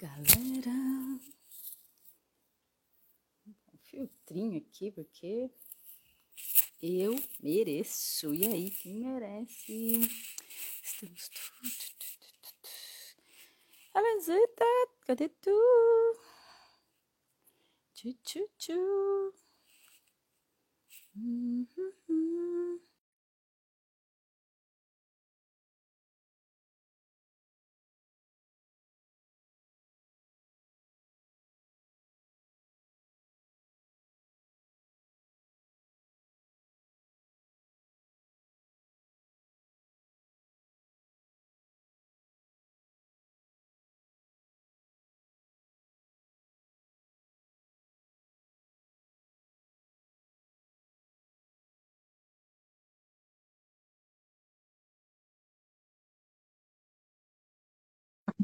Galera, um filtrinho aqui, porque eu mereço. E aí, quem merece? Estamos. Abençoita, cadê tu? Tchu, tchu, tchu. Uhum.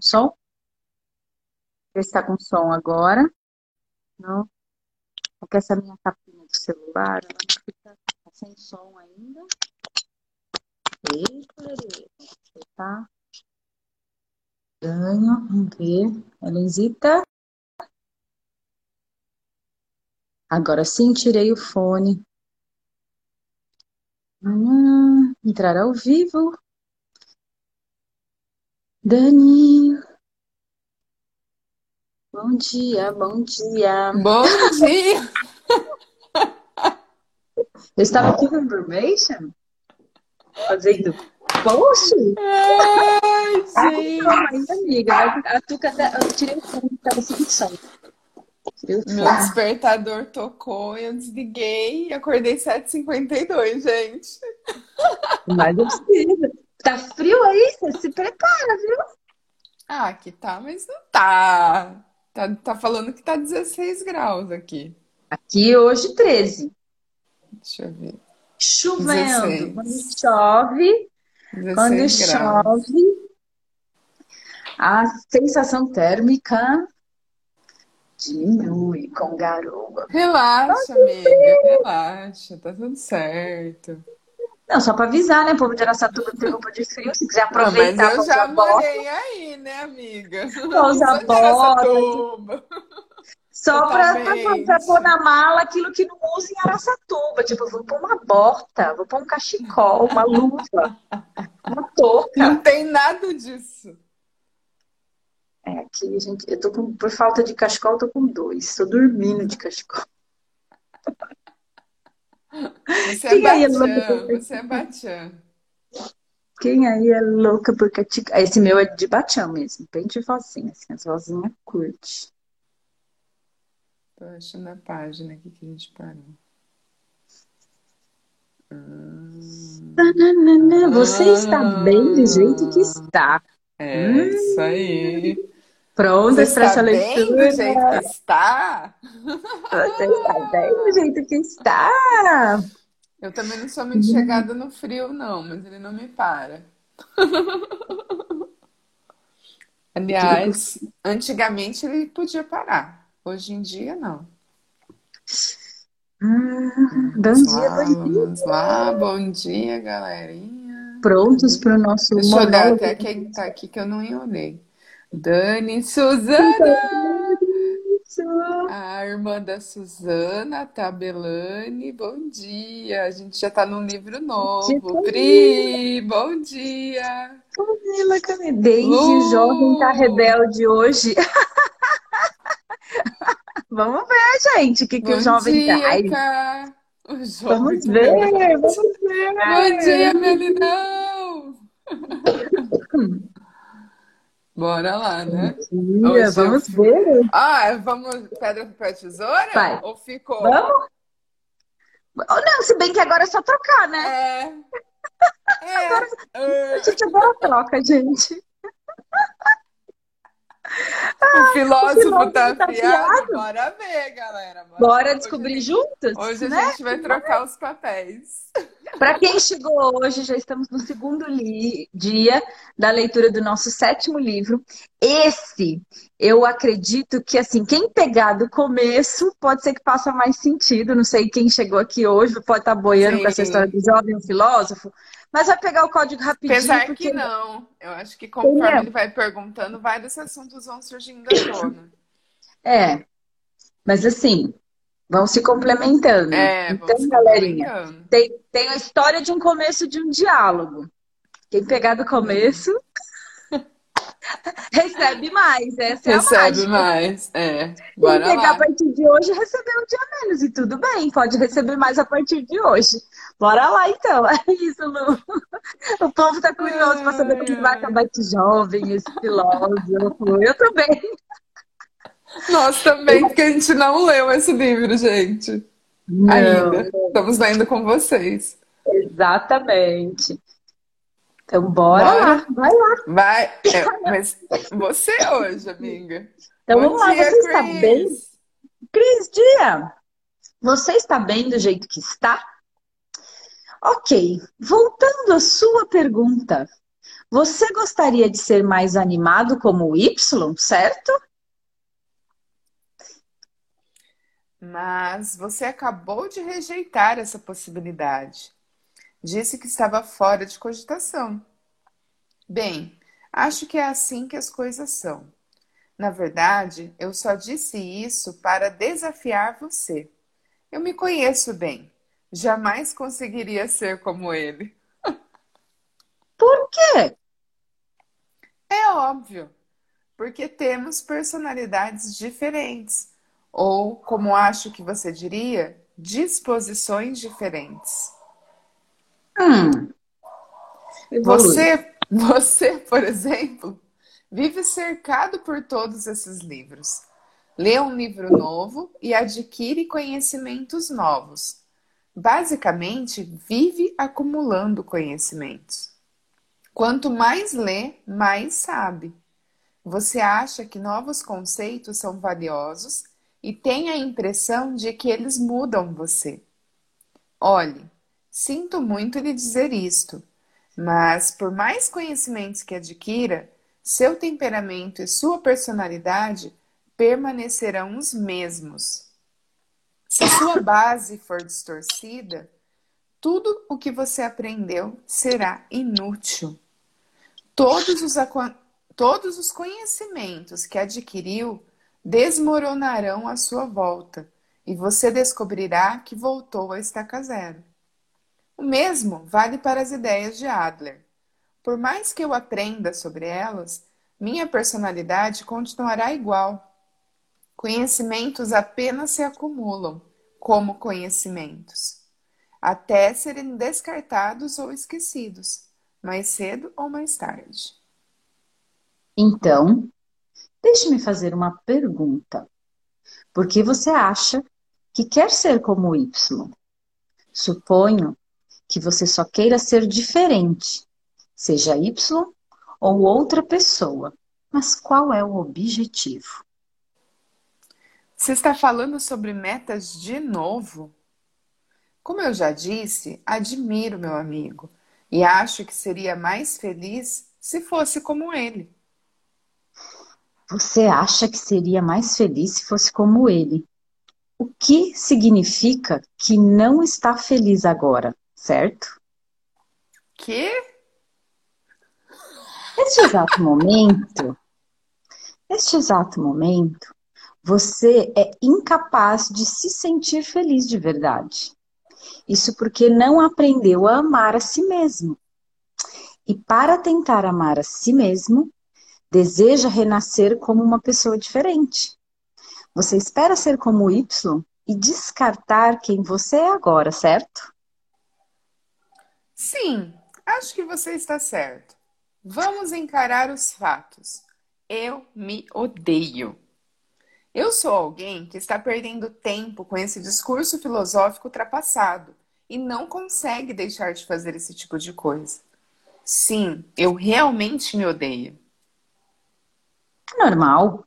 Som? Vê se está com som agora. Não. Porque essa minha capinha do celular, ela não fica sem som ainda. Eita, tá? Ganho, vamos ver. Elenzita. Agora sim, tirei o fone. Entrar ao vivo. Dani. Bom dia, bom dia. Bom dia! Eu estava aqui no Information fazendo post. Ai, gente! amiga. A Tuca, até- eu tirei o fone, estava sem som. Meu despertador tocou, eu desliguei e acordei 7h52, gente. Mas eu preciso. Tá frio aí? Você se prepara, viu? Ah, aqui tá, mas não tá. Tá, tá falando que tá 16 graus aqui. Aqui hoje 13. Deixa eu ver. Chovendo. Quando 16. chove, quando 16 graus. chove, a sensação térmica diminui com garoa. Relaxa, amiga, relaxa, tá tudo certo. Não, só para avisar, né? Povo de Araçatuba tem roupa de frio. Se quiser Ah, mas aproveitar eu para já bota, morei aí, né, amiga? pra Não usar bota, Araçatuba. só para Totalmente. pôr na mala aquilo que não usa em Araçatuba. Tipo, eu vou pôr uma bota, vou pôr um cachecol, uma luva, uma touca. Não tem nada disso. É, aqui, gente, eu tô com, por falta de cachecol, eu tô com dois. Tô dormindo de cachecol. Você é Quem aí é louca batian, você é batian. Quem aí é louca por cachecol? Esse meu é de batião mesmo, bem de vozinha, assim, as vozinhas curte. Tô achando a página aqui que a gente parou. Hum, Você está bem do jeito que ah, está. é Hum, isso aí. Prontas para está essa bem do leitura? jeito que está? Você está bem do jeito que está. Eu também não sou muito chegada no frio, não, mas ele não me para. Aliás, antigamente ele podia parar. Hoje em dia, não. Ah, bom Vamos dia, lá, bom dia. vamos lá. Bom dia, galerinha. Prontos para o nosso Deixa eu olhar até quem tá aqui que eu não olhei. Dani Suzana! A irmã da Suzana, a Tabelane, bom dia. A gente já tá num livro novo. Pri, bom dia. Camila, Camila. Desde o jovem tá Lu, rebelde hoje. Vamos ver, gente, o que que o jovem dia, traz. Jovem Vamos tá ver, vamos Bom dia, ver. Bora lá, né? Dia, Hoje eu. vamos ver. Ah, vamos pedra, papel, tesoura? Vai, Ou ficou? vamos? Ou não, se bem que agora é só trocar, né? É, Agora é. a gente agora troca, gente. O O filósofo tá filósofo tá afiado? afiado. Bora ver, galera. Bora Bora ver. Hoje, descobrir juntos, hoje a né? gente vai trocar os papéis. Para quem chegou hoje, já estamos no segundo dia da leitura do nosso sétimo livro. Esse, eu acredito que, assim, quem pegar do começo, pode ser que faça mais sentido. Não sei quem chegou aqui hoje, pode estar boiando Sim. com essa história do jovem filósofo, mas vai pegar o código rapidinho. Apesar porque... que não. Eu acho que conforme ele vai perguntando, vários assuntos vão surgindo à tona. É. Mas assim, vão se complementando. É, então, galerinha, tem, tem a história de um começo de um diálogo. Quem pegar do começo recebe mais. Essa recebe é Recebe mais, é. Bora Quem pegar lá. a partir de hoje recebeu um dia menos. E tudo bem, pode receber mais a partir de hoje. Bora lá, então. É isso, Lu. O povo tá curioso para saber como vai acabar esse jovem, esse filósofo. Eu também. Nós também, porque a gente não leu esse livro, gente. Não. Ainda. Estamos lendo com vocês. Exatamente. Então, bora, bora. lá. Vai lá. Vai. É, mas você hoje, amiga. Então, Bom vamos lá. Você Chris. está bem? Cris, dia. Você está bem do jeito que está? Ok. Voltando à sua pergunta. Você gostaria de ser mais animado como o Y, certo? Mas você acabou de rejeitar essa possibilidade. Disse que estava fora de cogitação. Bem, acho que é assim que as coisas são. Na verdade, eu só disse isso para desafiar você. Eu me conheço bem. Jamais conseguiria ser como ele. Por quê? É óbvio. Porque temos personalidades diferentes ou, como acho que você diria, disposições diferentes. Hum. Você, você, por exemplo, vive cercado por todos esses livros. Lê um livro novo e adquire conhecimentos novos. Basicamente, vive acumulando conhecimentos. Quanto mais lê, mais sabe. Você acha que novos conceitos são valiosos e tem a impressão de que eles mudam você. Olhe, sinto muito lhe dizer isto, mas por mais conhecimentos que adquira, seu temperamento e sua personalidade permanecerão os mesmos. Se sua base for distorcida, tudo o que você aprendeu será inútil. Todos os, todos os conhecimentos que adquiriu desmoronarão à sua volta e você descobrirá que voltou a estaca zero. O mesmo vale para as ideias de Adler. Por mais que eu aprenda sobre elas, minha personalidade continuará igual. Conhecimentos apenas se acumulam como conhecimentos, até serem descartados ou esquecidos, mais cedo ou mais tarde. Então, Deixe-me fazer uma pergunta. Por que você acha que quer ser como Y? Suponho que você só queira ser diferente, seja Y ou outra pessoa. Mas qual é o objetivo? Você está falando sobre metas de novo? Como eu já disse, admiro meu amigo e acho que seria mais feliz se fosse como ele. Você acha que seria mais feliz se fosse como ele. O que significa que não está feliz agora, certo? Que? Neste exato momento, neste exato momento, você é incapaz de se sentir feliz de verdade. Isso porque não aprendeu a amar a si mesmo. E para tentar amar a si mesmo, deseja renascer como uma pessoa diferente. Você espera ser como Y e descartar quem você é agora, certo? Sim, acho que você está certo. Vamos encarar os fatos. Eu me odeio. Eu sou alguém que está perdendo tempo com esse discurso filosófico ultrapassado e não consegue deixar de fazer esse tipo de coisa. Sim, eu realmente me odeio normal.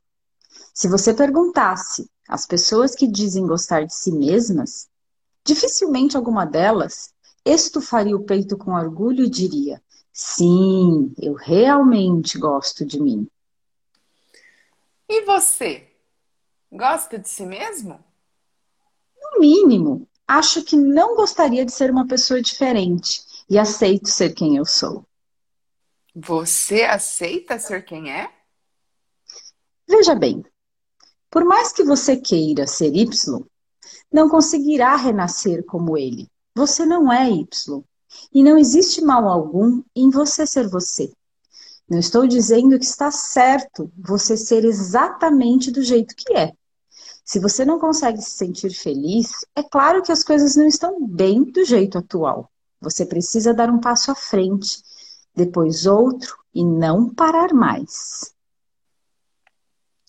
Se você perguntasse às pessoas que dizem gostar de si mesmas, dificilmente alguma delas estufaria o peito com orgulho e diria: Sim, eu realmente gosto de mim. E você? Gosta de si mesmo? No mínimo, acho que não gostaria de ser uma pessoa diferente e aceito ser quem eu sou. Você aceita ser quem é? Veja bem, por mais que você queira ser Y, não conseguirá renascer como ele. Você não é Y. E não existe mal algum em você ser você. Não estou dizendo que está certo você ser exatamente do jeito que é. Se você não consegue se sentir feliz, é claro que as coisas não estão bem do jeito atual. Você precisa dar um passo à frente, depois outro e não parar mais.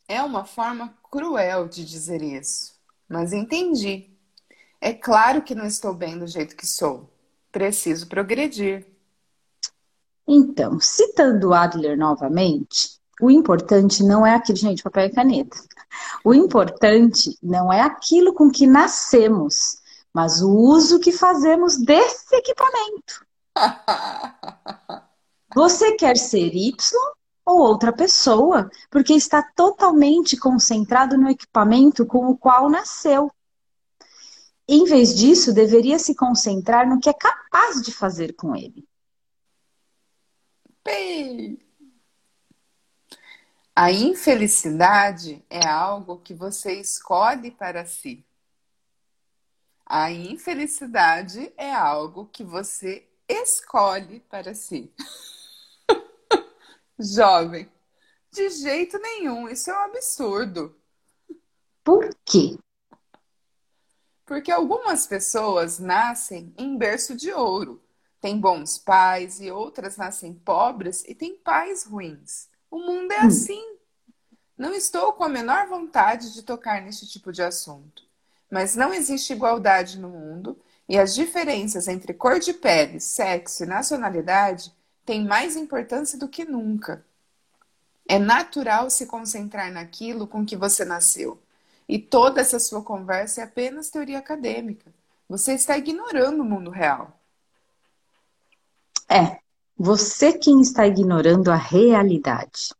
É uma forma cruel de dizer isso, mas entendi. É claro que não estou bem do jeito que sou. Preciso progredir. Então, citando Adler novamente, o importante não é aquilo, gente, papel e caneta. O importante não é aquilo com que nascemos, mas o uso que fazemos desse equipamento. Você quer ser Y ou outra pessoa, porque está totalmente concentrado no equipamento com o qual nasceu. Em vez disso, deveria se concentrar no que é capaz de fazer com ele. A infelicidade é algo que você escolhe para si. A infelicidade é algo que você escolhe para si. Jovem, de jeito nenhum, isso é um absurdo. Por quê? Porque algumas pessoas nascem em berço de ouro, têm bons pais, e outras nascem pobres e têm pais ruins. O mundo é hum. assim. Não estou com a menor vontade de tocar neste tipo de assunto. Mas não existe igualdade no mundo e as diferenças entre cor de pele, sexo e nacionalidade têm mais importância do que nunca. É natural se concentrar naquilo com que você nasceu. E toda essa sua conversa é apenas teoria acadêmica. Você está ignorando o mundo real. É, você quem está ignorando a realidade.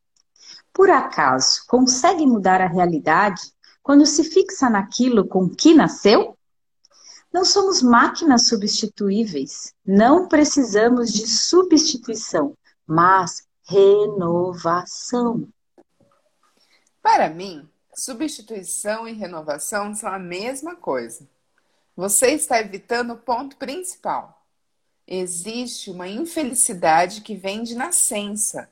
Por acaso, consegue mudar a realidade quando se fixa naquilo com que nasceu? Não somos máquinas substituíveis. Não precisamos de substituição, mas renovação. Para mim, Substituição e renovação são a mesma coisa. Você está evitando o ponto principal. Existe uma infelicidade que vem de nascença.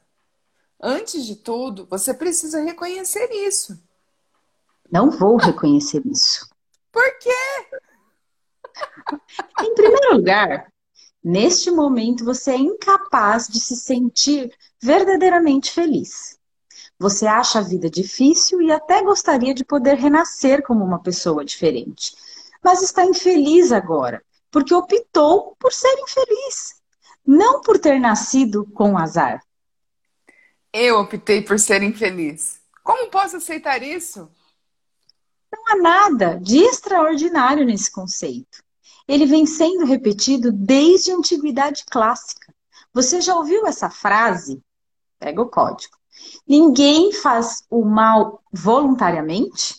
Antes de tudo, você precisa reconhecer isso. Não vou reconhecer isso. Por quê? Em primeiro lugar, neste momento você é incapaz de se sentir verdadeiramente feliz. Você acha a vida difícil e até gostaria de poder renascer como uma pessoa diferente. Mas está infeliz agora, porque optou por ser infeliz, não por ter nascido com azar. Eu optei por ser infeliz. Como posso aceitar isso? Não há nada de extraordinário nesse conceito. Ele vem sendo repetido desde a antiguidade clássica. Você já ouviu essa frase? Pega o código. Ninguém faz o mal voluntariamente?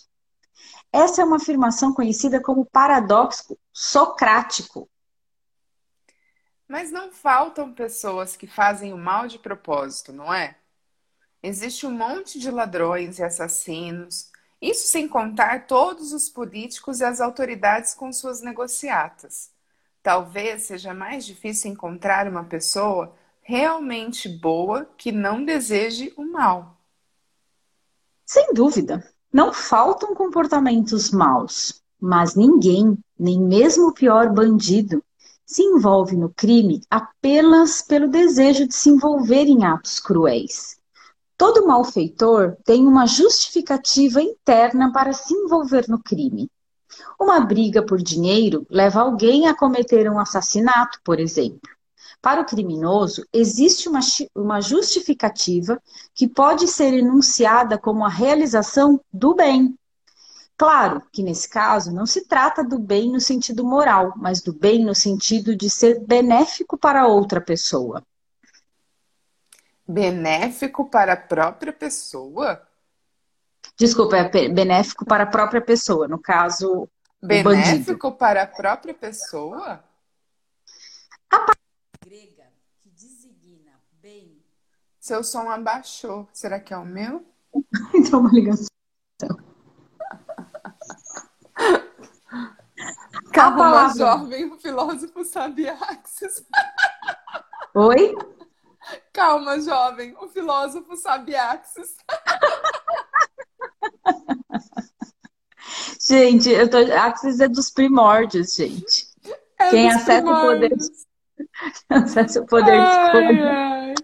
Essa é uma afirmação conhecida como paradoxo socrático. Mas não faltam pessoas que fazem o mal de propósito, não é? Existe um monte de ladrões e assassinos, isso sem contar todos os políticos e as autoridades com suas negociatas. Talvez seja mais difícil encontrar uma pessoa realmente boa que não deseje o mal. Sem dúvida, não faltam comportamentos maus, mas ninguém, nem mesmo o pior bandido, se envolve no crime apenas pelo desejo de se envolver em atos cruéis. Todo malfeitor tem uma justificativa interna para se envolver no crime. Uma briga por dinheiro leva alguém a cometer um assassinato, por exemplo. Para o criminoso, existe uma, uma justificativa que pode ser enunciada como a realização do bem. Claro que nesse caso não se trata do bem no sentido moral, mas do bem no sentido de ser benéfico para outra pessoa. Benéfico para a própria pessoa? Desculpa, é benéfico para a própria pessoa, no caso. Benéfico para a própria pessoa? A bem. Seu som abaixou. Será que é o meu? então, uma ligação. Calma, jovem, o filósofo Sabiaxis. Oi? Calma, jovem, o filósofo Sabiaxis. gente, eu tô... Axis é dos primórdios, gente. É Quem acessa primórdios. o poder. O poder ai, de ai.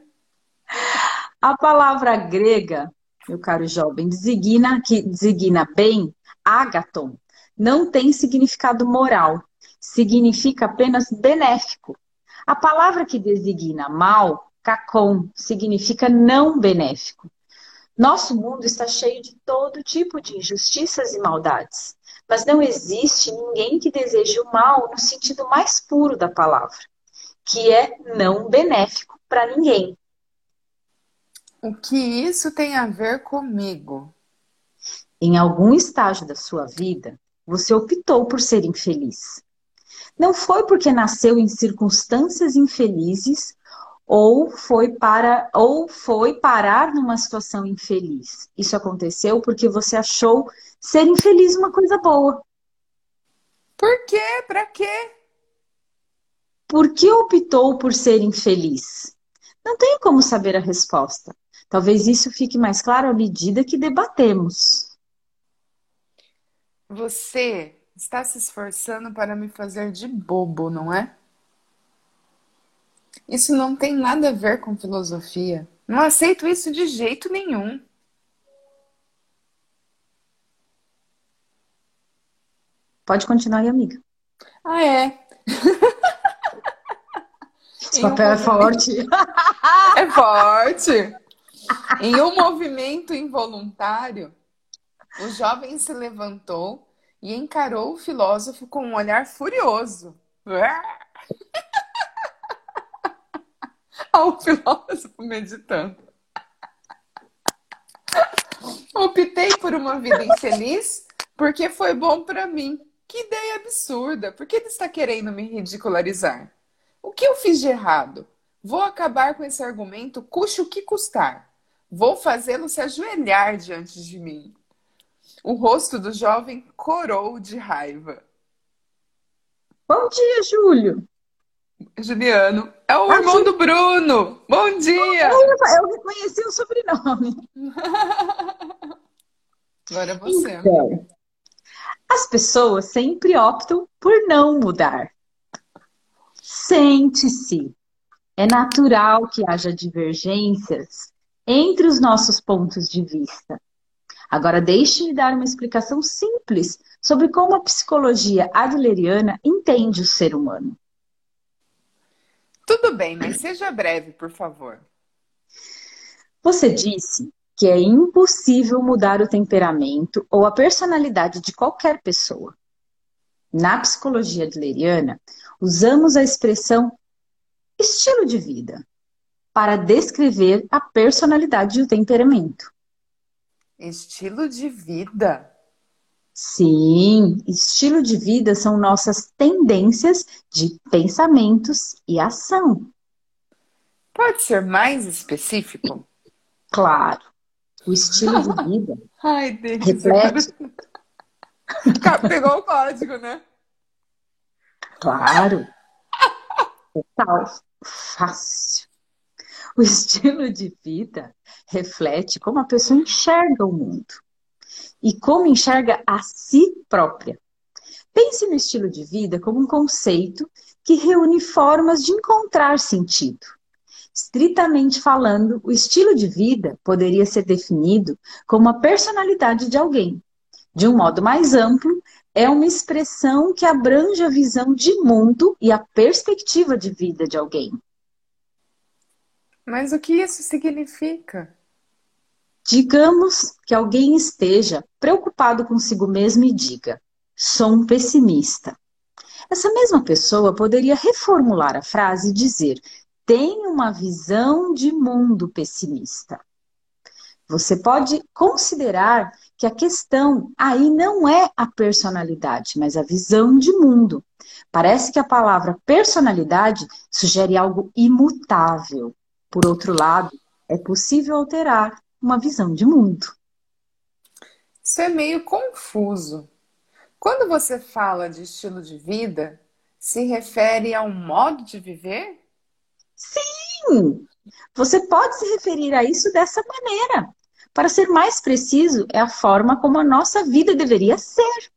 A palavra grega, meu caro jovem, designa que designa bem, ágaton, não tem significado moral, significa apenas benéfico. A palavra que designa mal, cacon, significa não benéfico. Nosso mundo está cheio de todo tipo de injustiças e maldades, mas não existe ninguém que deseje o mal no sentido mais puro da palavra, que é não benéfico para ninguém. O que isso tem a ver comigo? Em algum estágio da sua vida, você optou por ser infeliz. Não foi porque nasceu em circunstâncias infelizes ou foi para ou foi parar numa situação infeliz. Isso aconteceu porque você achou ser infeliz uma coisa boa. Por quê? Para quê? Por que optou por ser infeliz? Não tem como saber a resposta. Talvez isso fique mais claro à medida que debatemos. Você está se esforçando para me fazer de bobo, não é? Isso não tem nada a ver com filosofia. Não aceito isso de jeito nenhum. Pode continuar aí, amiga. Ah, é. Esse papel um é forte. É forte. Em um movimento involuntário, o jovem se levantou e encarou o filósofo com um olhar furioso. Ao filósofo meditando. Optei por uma vida infeliz porque foi bom para mim. Que ideia absurda! Por que ele está querendo me ridicularizar? O que eu fiz de errado? Vou acabar com esse argumento, custe o que custar. Vou fazê-lo se ajoelhar diante de mim. O rosto do jovem corou de raiva. Bom dia, Júlio. Juliano. É o ah, irmão do Bruno. Bom dia. Eu reconheci o sobrenome. Agora é você. Então, as pessoas sempre optam por não mudar. Sente-se. É natural que haja divergências entre os nossos pontos de vista. Agora, deixe-me dar uma explicação simples sobre como a psicologia adleriana entende o ser humano. Tudo bem, mas seja breve, por favor. Você disse que é impossível mudar o temperamento ou a personalidade de qualquer pessoa. Na psicologia adleriana, usamos a expressão estilo de vida para descrever a personalidade e o temperamento. Estilo de vida? Sim, estilo de vida são nossas tendências de pensamentos e ação. Pode ser mais específico? Claro. O estilo de vida Ai, Deus reflete. Pegou o código, né? Claro. Total. Fácil. O estilo de vida reflete como a pessoa enxerga o mundo e como enxerga a si própria. Pense no estilo de vida como um conceito que reúne formas de encontrar sentido. Estritamente falando, o estilo de vida poderia ser definido como a personalidade de alguém. De um modo mais amplo, é uma expressão que abrange a visão de mundo e a perspectiva de vida de alguém. Mas o que isso significa? Digamos que alguém esteja preocupado consigo mesmo e diga: sou um pessimista. Essa mesma pessoa poderia reformular a frase e dizer: tenho uma visão de mundo pessimista. Você pode considerar que a questão aí não é a personalidade, mas a visão de mundo. Parece que a palavra personalidade sugere algo imutável. Por outro lado, é possível alterar uma visão de mundo. Isso é meio confuso. Quando você fala de estilo de vida, se refere a um modo de viver? Sim! Você pode se referir a isso dessa maneira. Para ser mais preciso, é a forma como a nossa vida deveria ser.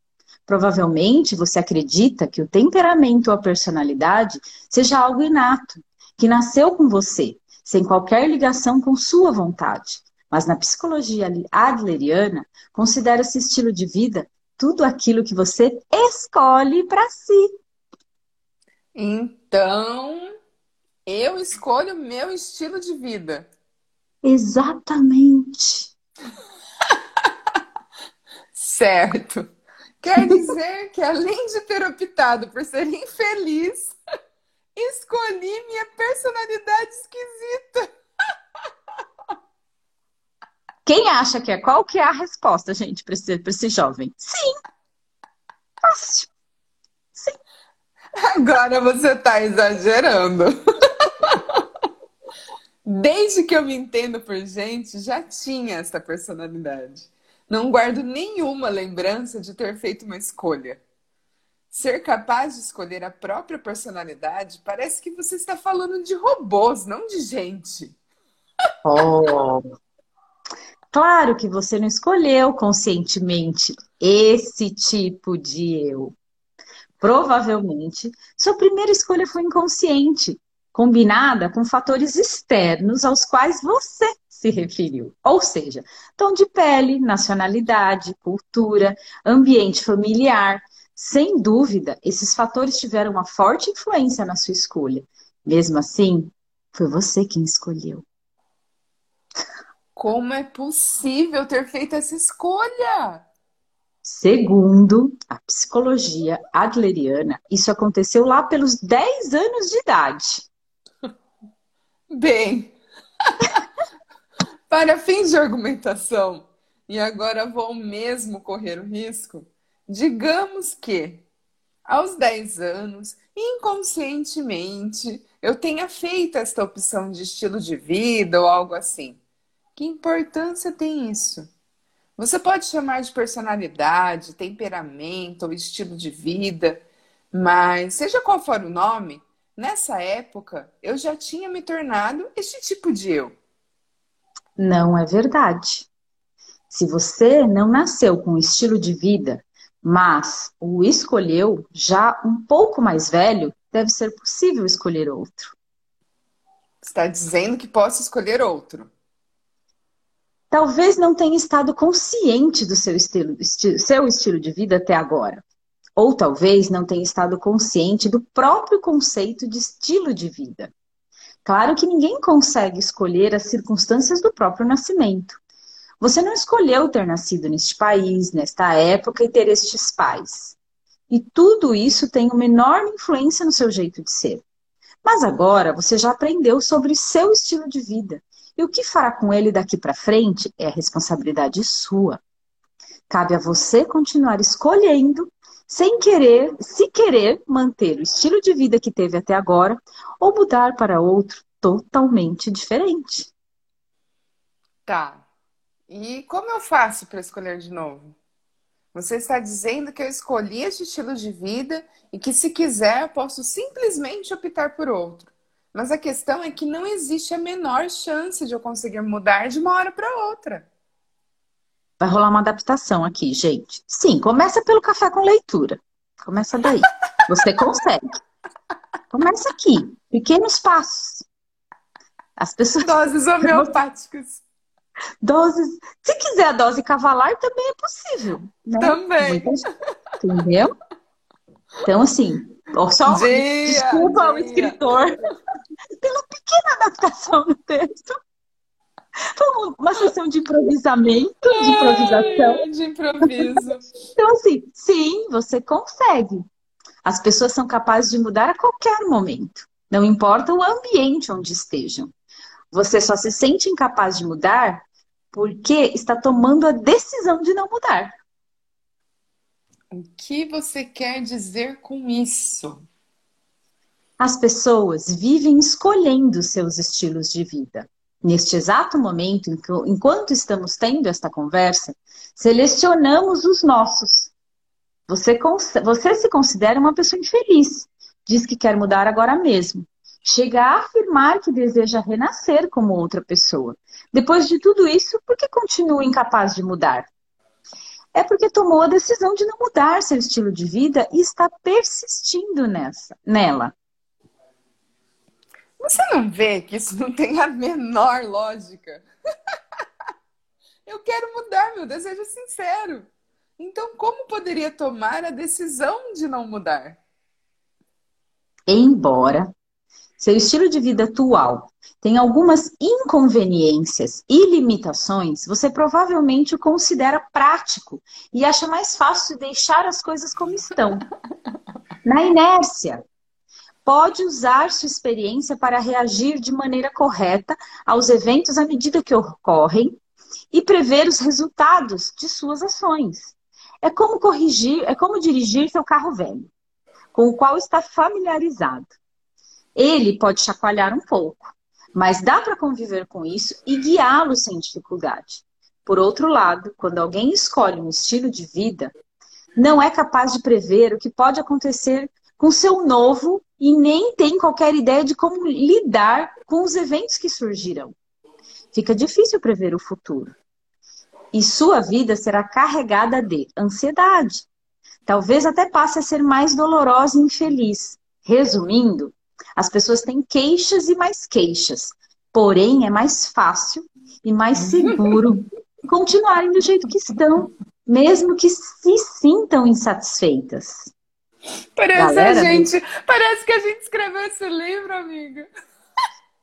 Provavelmente você acredita que o temperamento ou a personalidade seja algo inato, que nasceu com você, sem qualquer ligação com sua vontade. Mas na psicologia adleriana, considera esse estilo de vida tudo aquilo que você escolhe para si. Então, eu escolho meu estilo de vida. Exatamente. certo. Quer dizer que além de ter optado por ser infeliz, escolhi minha personalidade esquisita. Quem acha que é? Qual que é a resposta, gente, para esse, esse jovem? Sim. Fácil. Sim. Agora você está exagerando. Desde que eu me entendo por gente, já tinha essa personalidade. Não guardo nenhuma lembrança de ter feito uma escolha. Ser capaz de escolher a própria personalidade parece que você está falando de robôs, não de gente. Oh, Claro que você não escolheu conscientemente esse tipo de eu. Provavelmente, sua primeira escolha foi inconsciente, combinada com fatores externos aos quais você se referiu. Ou seja, tom de pele, nacionalidade, cultura, ambiente familiar. Sem dúvida, esses fatores tiveram uma forte influência na sua escolha. Mesmo assim, foi você quem escolheu. Como é possível ter feito essa escolha? Segundo a psicologia adleriana, isso aconteceu lá pelos 10 anos de idade. Bem, para fins de argumentação, e agora vou mesmo correr o risco, digamos que aos 10 anos, inconscientemente, eu tenha feito esta opção de estilo de vida ou algo assim. Que importância tem isso? Você pode chamar de personalidade, temperamento ou estilo de vida, mas seja qual for o nome, nessa época eu já tinha me tornado este tipo de eu. Não é verdade. Se você não nasceu com um estilo de vida, mas o escolheu já um pouco mais velho, deve ser possível escolher outro. Está dizendo que posso escolher outro talvez não tenha estado consciente do seu estilo, seu estilo de vida até agora. Ou talvez não tenha estado consciente do próprio conceito de estilo de vida. Claro que ninguém consegue escolher as circunstâncias do próprio nascimento. Você não escolheu ter nascido neste país, nesta época e ter estes pais. E tudo isso tem uma enorme influência no seu jeito de ser. Mas agora você já aprendeu sobre seu estilo de vida e o que fará com ele daqui para frente é a responsabilidade sua. Cabe a você continuar escolhendo, sem querer, se querer manter o estilo de vida que teve até agora ou mudar para outro totalmente diferente. Tá. E como eu faço para escolher de novo? Você está dizendo que eu escolhi este estilo de vida e que, se quiser, posso simplesmente optar por outro. Mas a questão é que não existe a menor chance de eu conseguir mudar de uma hora para outra. Vai rolar uma adaptação aqui, gente. Sim, começa pelo café com leitura. Começa daí. Você consegue. Começa aqui. Pequenos passos. As pessoas. Doses homeopáticas. Doses. Se quiser a dose cavalar, também é possível. Né? Também. Entendeu? Então, assim, só dia, desculpa dia. o escritor pela pequena adaptação no texto. uma sessão de improvisamento, de improvisação. de improviso. Então, assim, sim, você consegue. As pessoas são capazes de mudar a qualquer momento. Não importa o ambiente onde estejam. Você só se sente incapaz de mudar porque está tomando a decisão de não mudar. O que você quer dizer com isso? As pessoas vivem escolhendo seus estilos de vida. Neste exato momento, enquanto estamos tendo esta conversa, selecionamos os nossos. Você, você se considera uma pessoa infeliz, diz que quer mudar agora mesmo. Chega a afirmar que deseja renascer como outra pessoa. Depois de tudo isso, por que continua incapaz de mudar? É porque tomou a decisão de não mudar seu estilo de vida e está persistindo nessa, nela. Você não vê que isso não tem a menor lógica? Eu quero mudar, meu desejo é sincero. Então, como poderia tomar a decisão de não mudar? Embora seu estilo de vida atual tenha algumas inconveniências e limitações, você provavelmente o considera prático e acha mais fácil deixar as coisas como estão. Na inércia, pode usar sua experiência para reagir de maneira correta aos eventos à medida que ocorrem e prever os resultados de suas ações. É como corrigir, é como dirigir seu carro velho, com o qual está familiarizado. Ele pode chacoalhar um pouco, mas dá para conviver com isso e guiá-lo sem dificuldade. Por outro lado, quando alguém escolhe um estilo de vida, não é capaz de prever o que pode acontecer com seu novo e nem tem qualquer ideia de como lidar com os eventos que surgirão. Fica difícil prever o futuro e sua vida será carregada de ansiedade. Talvez até passe a ser mais dolorosa e infeliz. Resumindo, as pessoas têm queixas e mais queixas, porém é mais fácil e mais seguro continuarem do jeito que estão, mesmo que se sintam insatisfeitas. Parece Galera, a gente, parece que a gente escreveu esse livro, amiga.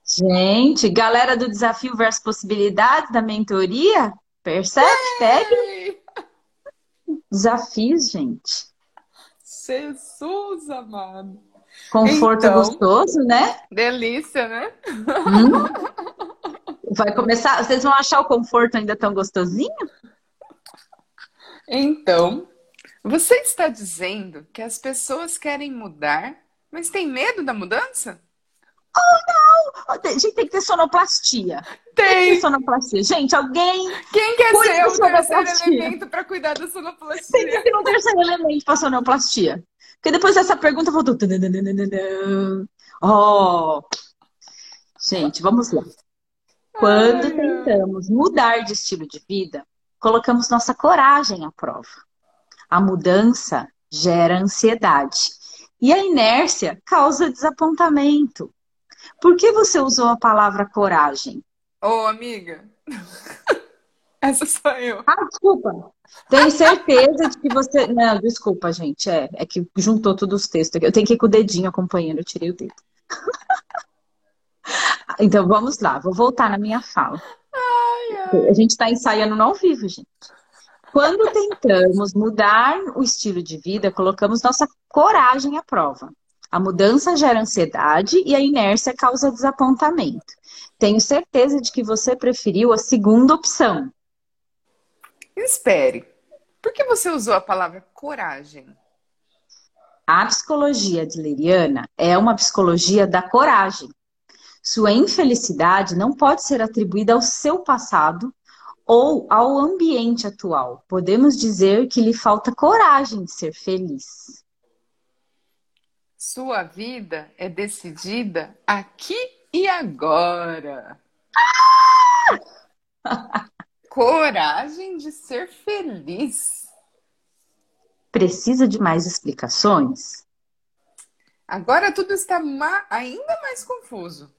Gente, galera do desafio versus possibilidades da mentoria, Percebe? Pegue. Desafios, gente. Jesus amado. Conforto então, gostoso, né? Delícia, né? Hum? Vai começar. Vocês vão achar o conforto ainda tão gostosinho? Então, você está dizendo que as pessoas querem mudar, mas tem medo da mudança? Oh, não! A gente tem que ter sonoplastia. Tem. tem que sonoplastia. Gente, alguém. Quem quer ser o terceiro elemento para cuidar da sonoplastia? Tem que ter um terceiro elemento para sonoplastia. Porque depois dessa pergunta voltou. Oh! Gente, vamos lá. Quando tentamos mudar de estilo de vida, colocamos nossa coragem à prova. A mudança gera ansiedade. E a inércia causa desapontamento. Por que você usou a palavra coragem? Ô, oh, amiga. Essa sou eu. Ah, desculpa. Tenho certeza de que você. Não, desculpa, gente. É, é que juntou todos os textos. Eu tenho que ir com o dedinho acompanhando, eu tirei o dedo. então vamos lá, vou voltar na minha fala. Ai, ai. A gente está ensaiando no ao vivo, gente. Quando tentamos mudar o estilo de vida, colocamos nossa coragem à prova. A mudança gera ansiedade e a inércia causa desapontamento. Tenho certeza de que você preferiu a segunda opção. Espere. Por que você usou a palavra coragem? A psicologia adleriana é uma psicologia da coragem. Sua infelicidade não pode ser atribuída ao seu passado ou ao ambiente atual. Podemos dizer que lhe falta coragem de ser feliz. Sua vida é decidida aqui e agora. Coragem de ser feliz. Precisa de mais explicações? Agora tudo está ma ainda mais confuso.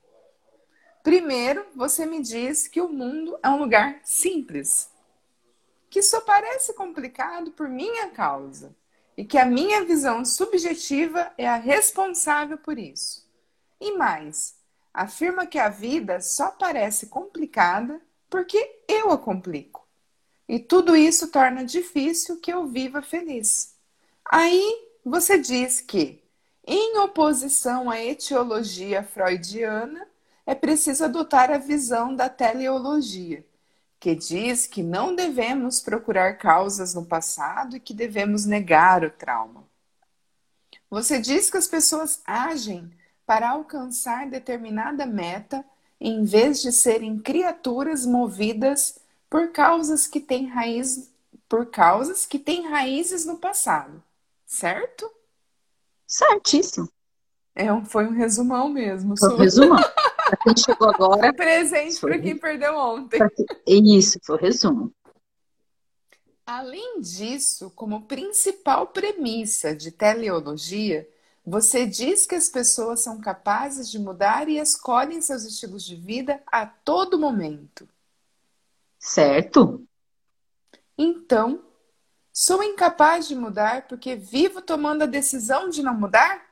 Primeiro, você me diz que o mundo é um lugar simples, que só parece complicado por minha causa e que a minha visão subjetiva é a responsável por isso. E mais, afirma que a vida só parece complicada porque eu a complico. E tudo isso torna difícil que eu viva feliz. Aí você diz que, em oposição à etiologia freudiana, é preciso adotar a visão da teleologia, que diz que não devemos procurar causas no passado e que devemos negar o trauma. Você diz que as pessoas agem para alcançar determinada meta em vez de serem criaturas movidas por causas que têm raiz por causas que têm raízes no passado, certo? Certíssimo. É um, foi um resumão mesmo. Foi um resumão. Para quem chegou agora. Presente para quem perdeu ontem. Isso, foi o resumo. Além disso, como principal premissa de teleologia, você diz que as pessoas são capazes de mudar e escolhem seus estilos de vida a todo momento. Certo. Então, sou incapaz de mudar porque vivo tomando a decisão de não mudar?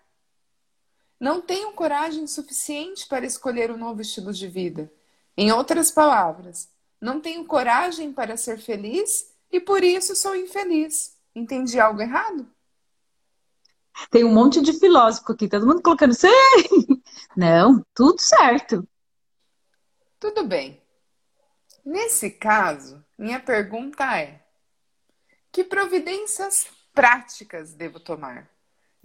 Não tenho coragem suficiente para escolher um novo estilo de vida. Em outras palavras, não tenho coragem para ser feliz e por isso sou infeliz. Entendi algo errado? Tem um monte de filósofo aqui, todo mundo colocando sim. Não, tudo certo. Tudo bem. Nesse caso, minha pergunta é: que providências práticas devo tomar?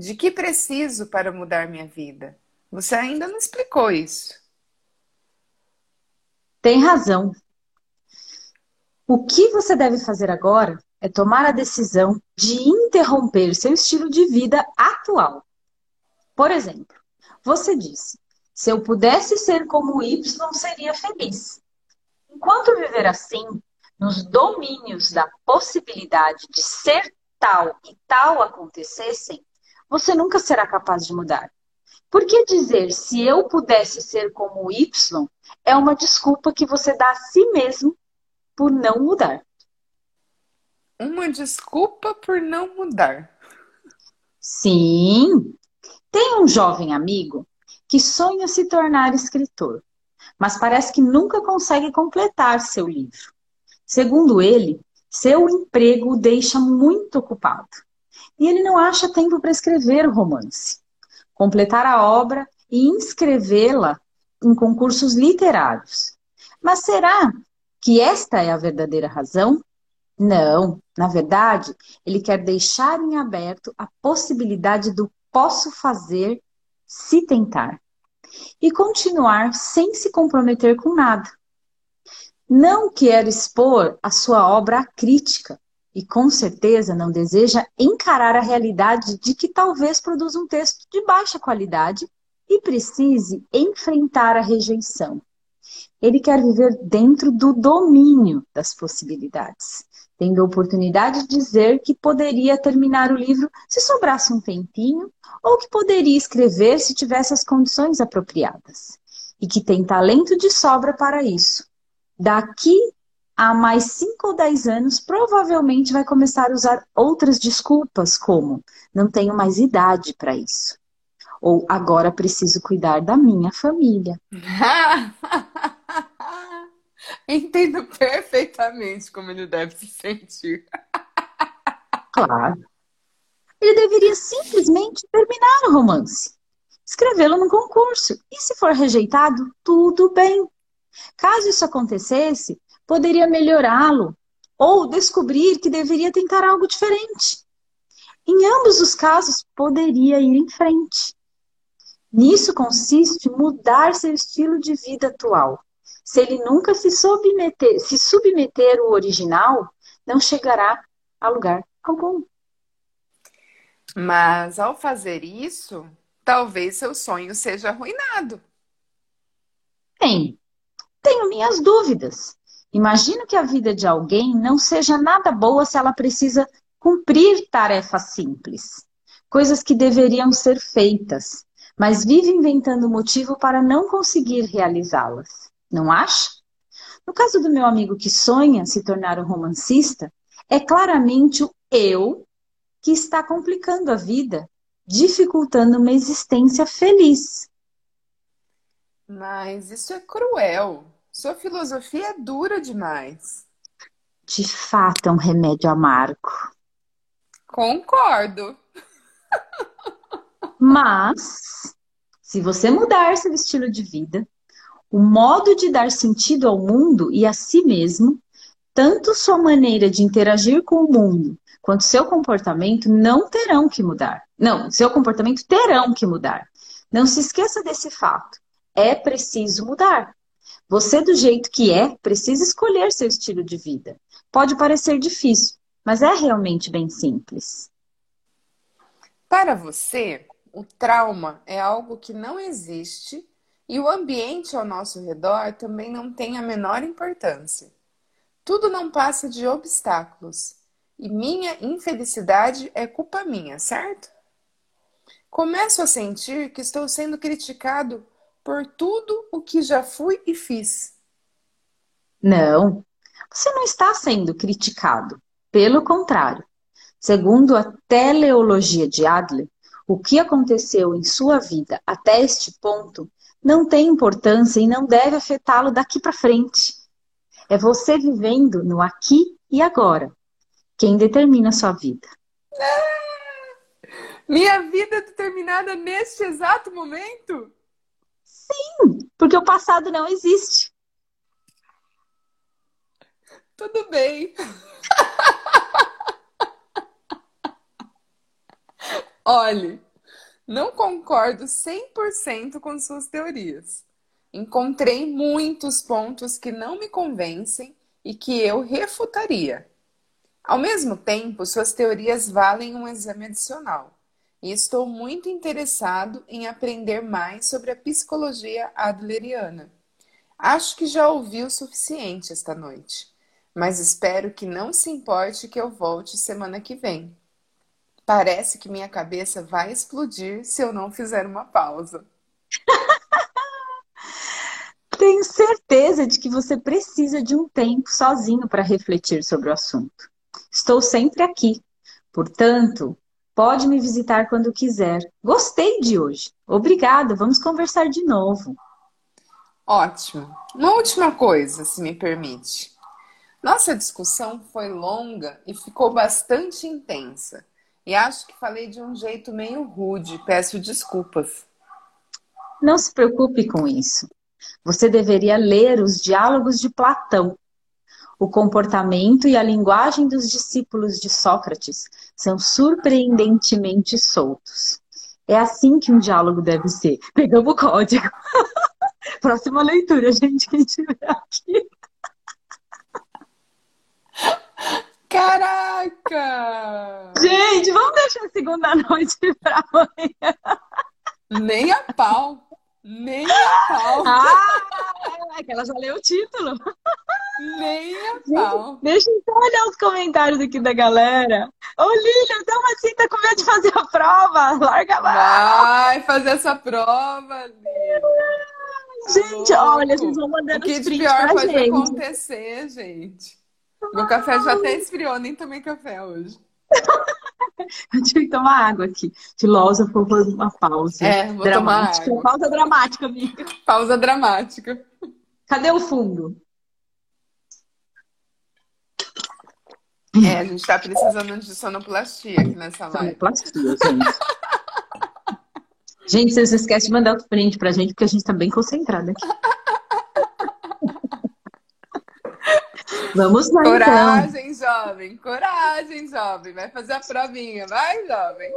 De que preciso para mudar minha vida? Você ainda não explicou isso. Tem razão. O que você deve fazer agora é tomar a decisão de interromper seu estilo de vida atual. Por exemplo, você disse: se eu pudesse ser como Y, seria feliz. Enquanto viver assim, nos domínios da possibilidade de ser tal e tal acontecessem, você nunca será capaz de mudar. Por que dizer se eu pudesse ser como Y é uma desculpa que você dá a si mesmo por não mudar? Uma desculpa por não mudar. Sim. Tem um jovem amigo que sonha se tornar escritor mas parece que nunca consegue completar seu livro. Segundo ele, seu emprego o deixa muito ocupado e ele não acha tempo para escrever o romance, completar a obra e inscrevê-la em concursos literários. Mas será que esta é a verdadeira razão? Não, na verdade, ele quer deixar em aberto a possibilidade do posso fazer se tentar e continuar sem se comprometer com nada. Não quer expor a sua obra à crítica e com certeza não deseja encarar a realidade de que talvez produza um texto de baixa qualidade e precise enfrentar a rejeição. Ele quer viver dentro do domínio das possibilidades, tendo a oportunidade de dizer que poderia terminar o livro se sobrasse um tempinho, ou que poderia escrever se tivesse as condições apropriadas, e que tem talento de sobra para isso. Daqui a mais 5 ou 10 anos, provavelmente vai começar a usar outras desculpas, como não tenho mais idade para isso. Ou agora preciso cuidar da minha família. Entendo perfeitamente como ele deve se sentir. Claro. Ele deveria simplesmente terminar o romance, escrevê-lo no concurso. E se for rejeitado, tudo bem. Caso isso acontecesse, poderia melhorá-lo ou descobrir que deveria tentar algo diferente. Em ambos os casos, poderia ir em frente. Nisso consiste mudar seu estilo de vida atual. Se ele nunca se submeter, se submeter ao original, não chegará a lugar algum. Mas ao fazer isso, talvez seu sonho seja arruinado. Tem. Tenho minhas dúvidas. Imagino que a vida de alguém não seja nada boa se ela precisa cumprir tarefas simples, coisas que deveriam ser feitas, mas vive inventando motivo para não conseguir realizá-las. Não acha? No caso do meu amigo que sonha se tornar um romancista, é claramente o eu que está complicando a vida, dificultando uma existência feliz. Mas isso é cruel. Sua filosofia é dura demais. De fato, é um remédio amargo. Concordo. Mas, se você mudar seu estilo de vida, o modo de dar sentido ao mundo e a si mesmo, tanto sua maneira de interagir com o mundo quanto seu comportamento não terão que mudar. Não, seu comportamento terão que mudar. Não se esqueça desse fato. É preciso mudar. Você, do jeito que é, precisa escolher seu estilo de vida. Pode parecer difícil, mas é realmente bem simples. Para você, o trauma é algo que não existe e o ambiente ao nosso redor também não tem a menor importância. Tudo não passa de obstáculos e minha infelicidade é culpa minha, certo? Começo a sentir que estou sendo criticado por tudo o que já fui e fiz. Não, você não está sendo criticado. Pelo contrário, segundo a teleologia de Adler, o que aconteceu em sua vida até este ponto não tem importância e não deve afetá-lo daqui para frente. É você vivendo no aqui e agora quem determina a sua vida. Minha vida é determinada neste exato momento? Sim, porque o passado não existe. Tudo bem. Olhe, não concordo 100% com suas teorias. Encontrei muitos pontos que não me convencem e que eu refutaria. Ao mesmo tempo, suas teorias valem um exame adicional. E estou muito interessado em aprender mais sobre a psicologia adleriana. Acho que já ouvi o suficiente esta noite, mas espero que não se importe que eu volte semana que vem. Parece que minha cabeça vai explodir se eu não fizer uma pausa. Tenho certeza de que você precisa de um tempo sozinho para refletir sobre o assunto. Estou sempre aqui. Portanto, pode me visitar quando quiser. Gostei de hoje. Obrigada. Vamos conversar de novo. Ótimo. Uma última coisa, se me permite. Nossa discussão foi longa e ficou bastante intensa. E acho que falei de um jeito meio rude, peço desculpas. Não se preocupe com isso. Você deveria ler os diálogos de Platão. O comportamento e a linguagem dos discípulos de Sócrates são surpreendentemente soltos. É assim que um diálogo deve ser. Pegamos o código. Próxima leitura, gente, quem tiver aqui. Caraca! Gente, vamos deixar a segunda noite pra amanhã. Nem a pau. Nem a pau. Ah, é que ela já leu o título. Nem a pau. Deixa eu só olhar os comentários aqui da galera. Ô, Lília, dá uma cinta com medo de fazer a prova. Larga lá. Vai fazer essa prova, Lília. Gente, tá olha, vocês vão mandando O que de pior pode gente. acontecer, gente? Meu café já até esfriou, nem tomei café hoje. Eu tive que tomar água aqui. Filósofo por uma pausa. É, vou dramática. tomar água. Pausa dramática, amiga. Pausa dramática. Cadê o fundo? É, a gente tá precisando de sonoplastia aqui nessa live. Sonoplastia, gente. gente, vocês esquecem de mandar o print pra gente, porque a gente tá bem concentrada aqui. Vamos lá, então. Coragem, então. Jovem. Coragem, jovem. Vai fazer a provinha. Vai, jovem.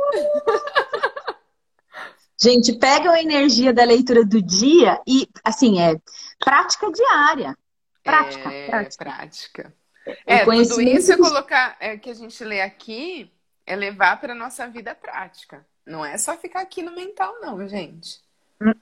Gente, pega a energia da leitura do dia e, assim, é prática diária. Prática, é, prática. prática. É, tudo isso é colocar, é, que a gente lê aqui é levar para nossa vida prática. Não é só ficar aqui no mental, não, gente.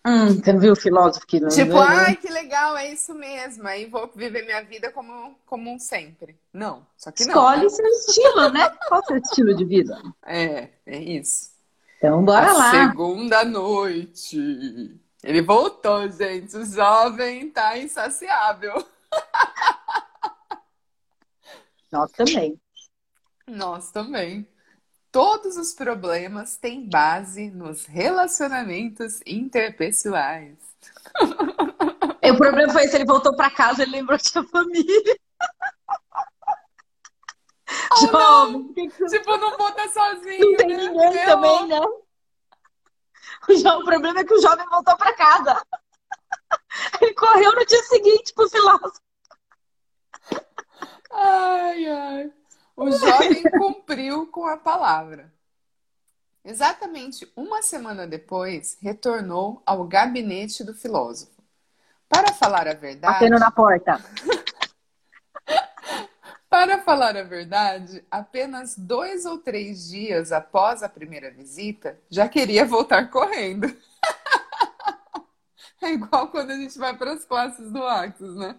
Hum, você viu o filósofo que não Tipo, ai, que legal, é isso mesmo. Aí vou viver minha vida como, como sempre. Não, só que Escolhe não. Escolhe né? seu estilo, né? Qual o seu estilo de vida? É, é isso. Então, bora A lá. Segunda noite. Ele voltou, gente. O jovem tá insaciável. Nós também. Nós também. Todos os problemas têm base nos relacionamentos interpessoais. o problema foi esse, ele voltou para casa, ele lembrou que tinha família. Oh, Jovem. Não. Tipo, não vou estar sozinho. Não tem né? ninguém Eu... também, né? O, jovem, o problema é que o jovem voltou para casa. Ele correu no dia seguinte pro filósofo. Ai, ai. O jovem cumpriu com a palavra. Exatamente uma semana depois, retornou ao gabinete do filósofo. Para falar a verdade. Batendo na porta. Para falar a verdade, apenas dois ou três dias após a primeira visita, já queria voltar correndo. É igual quando a gente vai para as classes do Axis, né?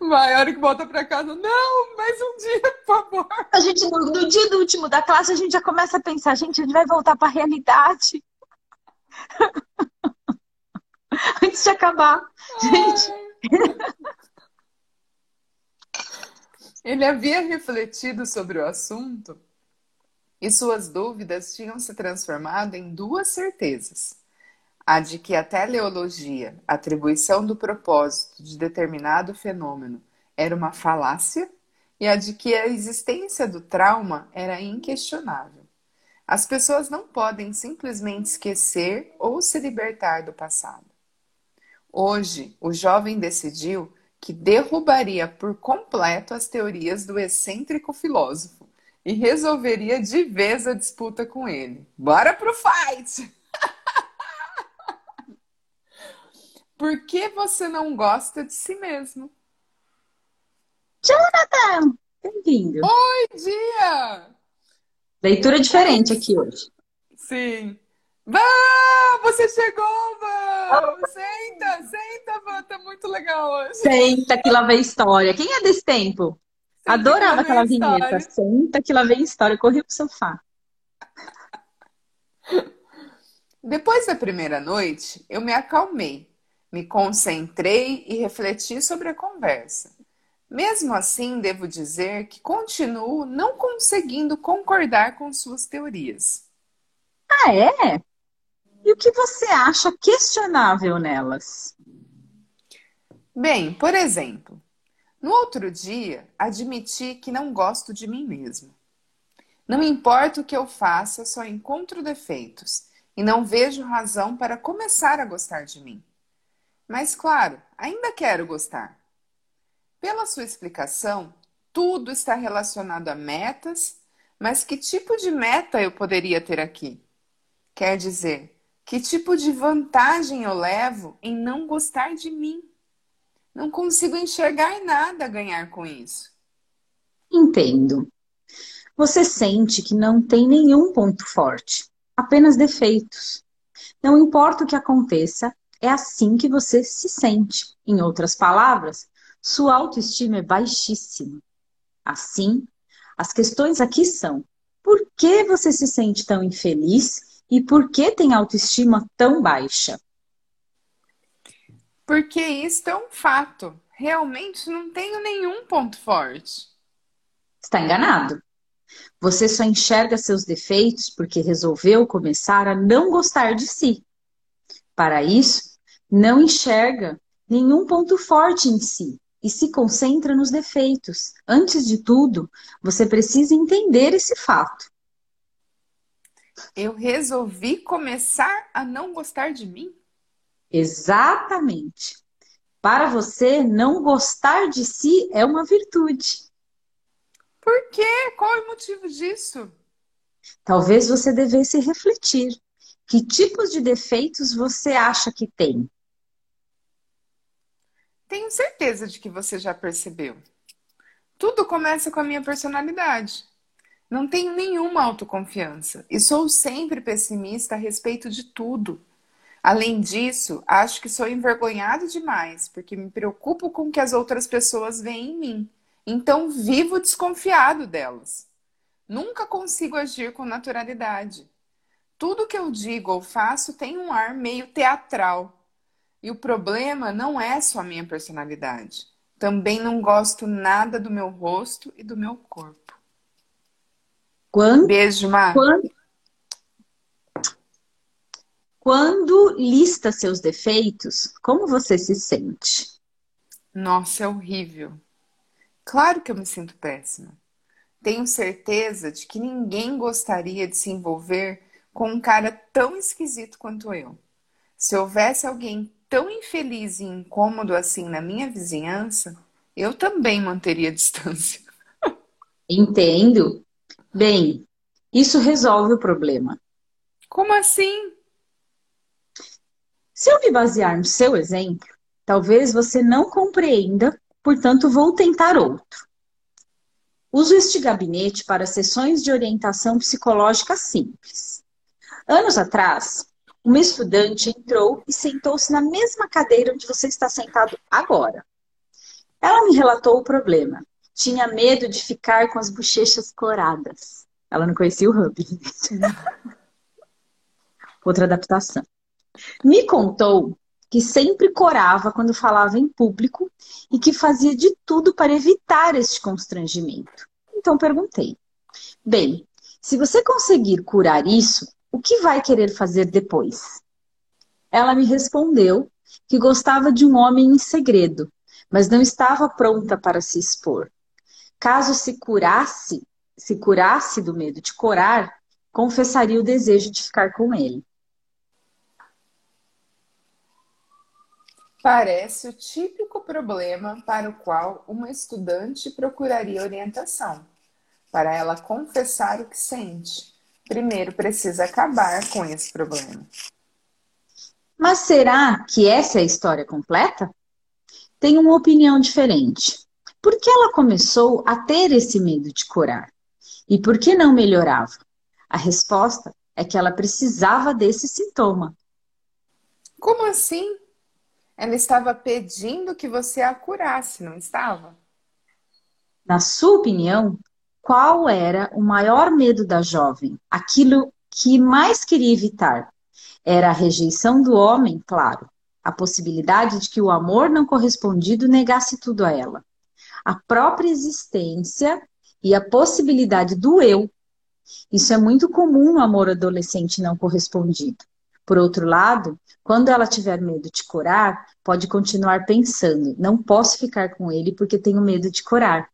Vai, a hora que volta para casa, não, mais um dia, por favor. A gente, no, no, dia do último da classe, a gente já começa a pensar, gente, a gente vai voltar para a realidade. Antes de acabar. Gente. Ele havia refletido sobre o assunto e suas dúvidas tinham se transformado em duas certezas. A de que a teleologia, atribuição do propósito de determinado fenômeno, era uma falácia, e a de que a existência do trauma era inquestionável. As pessoas não podem simplesmente esquecer ou se libertar do passado. Hoje, o jovem decidiu que derrubaria por completo as teorias do excêntrico filósofo e resolveria de vez a disputa com ele. Bora pro fight! Por que você não gosta de si mesmo? Jonathan! Bem-vindo! Oi, dia! Leitura diferente aqui hoje. Sim. Vá, você chegou, Vá! Senta, senta, Vá, tá muito legal hoje. Senta que lá vem história. Quem é desse tempo? Senta Adorava aquela vinheta. Senta que lá vem história. Corri pro sofá. Depois da primeira noite, eu me acalmei, me concentrei e refleti sobre a conversa. Mesmo assim, devo dizer que continuo não conseguindo concordar com suas teorias. Ah, é? E o que você acha questionável nelas? Bem, por exemplo, no outro dia admiti que não gosto de mim mesmo. Não importa o que eu faça, só encontro defeitos e não vejo razão para começar a gostar de mim. Mas, claro, ainda quero gostar. Pela sua explicação, tudo está relacionado a metas, mas que tipo de meta eu poderia ter aqui? Quer dizer, que tipo de vantagem eu levo em não gostar de mim? Não consigo enxergar nada a ganhar com isso. Entendo. Você sente que não tem nenhum ponto forte, apenas defeitos. Não importa o que aconteça, é assim que você se sente. Em outras palavras, sua autoestima é baixíssima. Assim, as questões aqui são: por que você se sente tão infeliz e por que tem autoestima tão baixa? Porque isso é um fato. Realmente não tenho nenhum ponto forte. Está enganado. Você só enxerga seus defeitos porque resolveu começar a não gostar de si. Para isso, não enxerga nenhum ponto forte em si e se concentra nos defeitos. Antes de tudo, você precisa entender esse fato eu resolvi começar a não gostar de mim? Exatamente. Para você, não gostar de si é uma virtude. Por quê? Qual é o motivo disso? Talvez você devesse refletir. Que tipos de defeitos você acha que tem? Tenho certeza de que você já percebeu. Tudo começa com a minha personalidade. Não tenho nenhuma autoconfiança e sou sempre pessimista a respeito de tudo. Além disso, acho que sou envergonhado demais, porque me preocupo com o que as outras pessoas veem em mim. Então vivo desconfiado delas. Nunca consigo agir com naturalidade. Tudo que eu digo ou faço tem um ar meio teatral. E o problema não é só a minha personalidade. Também não gosto nada do meu rosto e do meu corpo. Quando, Beijo, Mar. Quando, quando lista seus defeitos, como você se sente? Nossa, é horrível. Claro que eu me sinto péssima. Tenho certeza de que ninguém gostaria de se envolver com um cara tão esquisito quanto eu. Se houvesse alguém tão infeliz e incômodo assim na minha vizinhança, eu também manteria distância. Entendo. Bem, isso resolve o problema. Como assim? Se eu me basear no seu exemplo, talvez você não compreenda, portanto, vou tentar outro. Uso este gabinete para sessões de orientação psicológica simples. Anos atrás, uma estudante entrou e sentou-se na mesma cadeira onde você está sentado agora. Ela me relatou o problema. Tinha medo de ficar com as bochechas cloradas. Ela não conhecia o Hub. Outra adaptação. Me contou que sempre corava quando falava em público e que fazia de tudo para evitar este constrangimento. Então perguntei: Bem, se você conseguir curar isso, o que vai querer fazer depois? Ela me respondeu que gostava de um homem em segredo, mas não estava pronta para se expor. Caso se curasse, se curasse do medo de corar, confessaria o desejo de ficar com ele. Parece o típico problema para o qual uma estudante procuraria orientação, para ela confessar o que sente. Primeiro precisa acabar com esse problema. Mas será que essa é a história completa? Tenho uma opinião diferente. Por que ela começou a ter esse medo de curar? E por que não melhorava? A resposta é que ela precisava desse sintoma. Como assim? Ela estava pedindo que você a curasse, não estava? Na sua opinião, qual era o maior medo da jovem? Aquilo que mais queria evitar? Era a rejeição do homem, claro. A possibilidade de que o amor não correspondido negasse tudo a ela. A própria existência e a possibilidade do eu. Isso é muito comum no amor adolescente não correspondido. Por outro lado, quando ela tiver medo de curar, pode continuar pensando: não posso ficar com ele porque tenho medo de curar.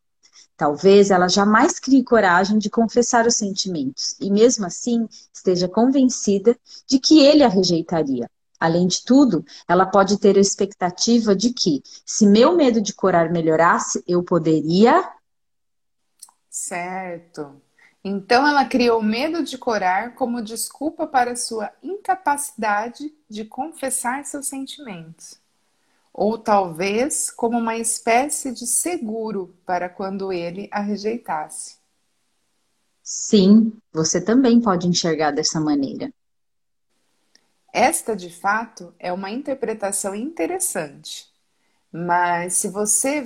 Talvez ela jamais crie coragem de confessar os sentimentos e, mesmo assim, esteja convencida de que ele a rejeitaria. Além de tudo, ela pode ter a expectativa de que, se meu medo de curar melhorasse, eu poderia. Certo. Então ela criou medo de corar como desculpa para sua incapacidade de confessar seus sentimentos. Ou talvez como uma espécie de seguro para quando ele a rejeitasse. Sim, você também pode enxergar dessa maneira. Esta, de fato, é uma interpretação interessante. Mas se você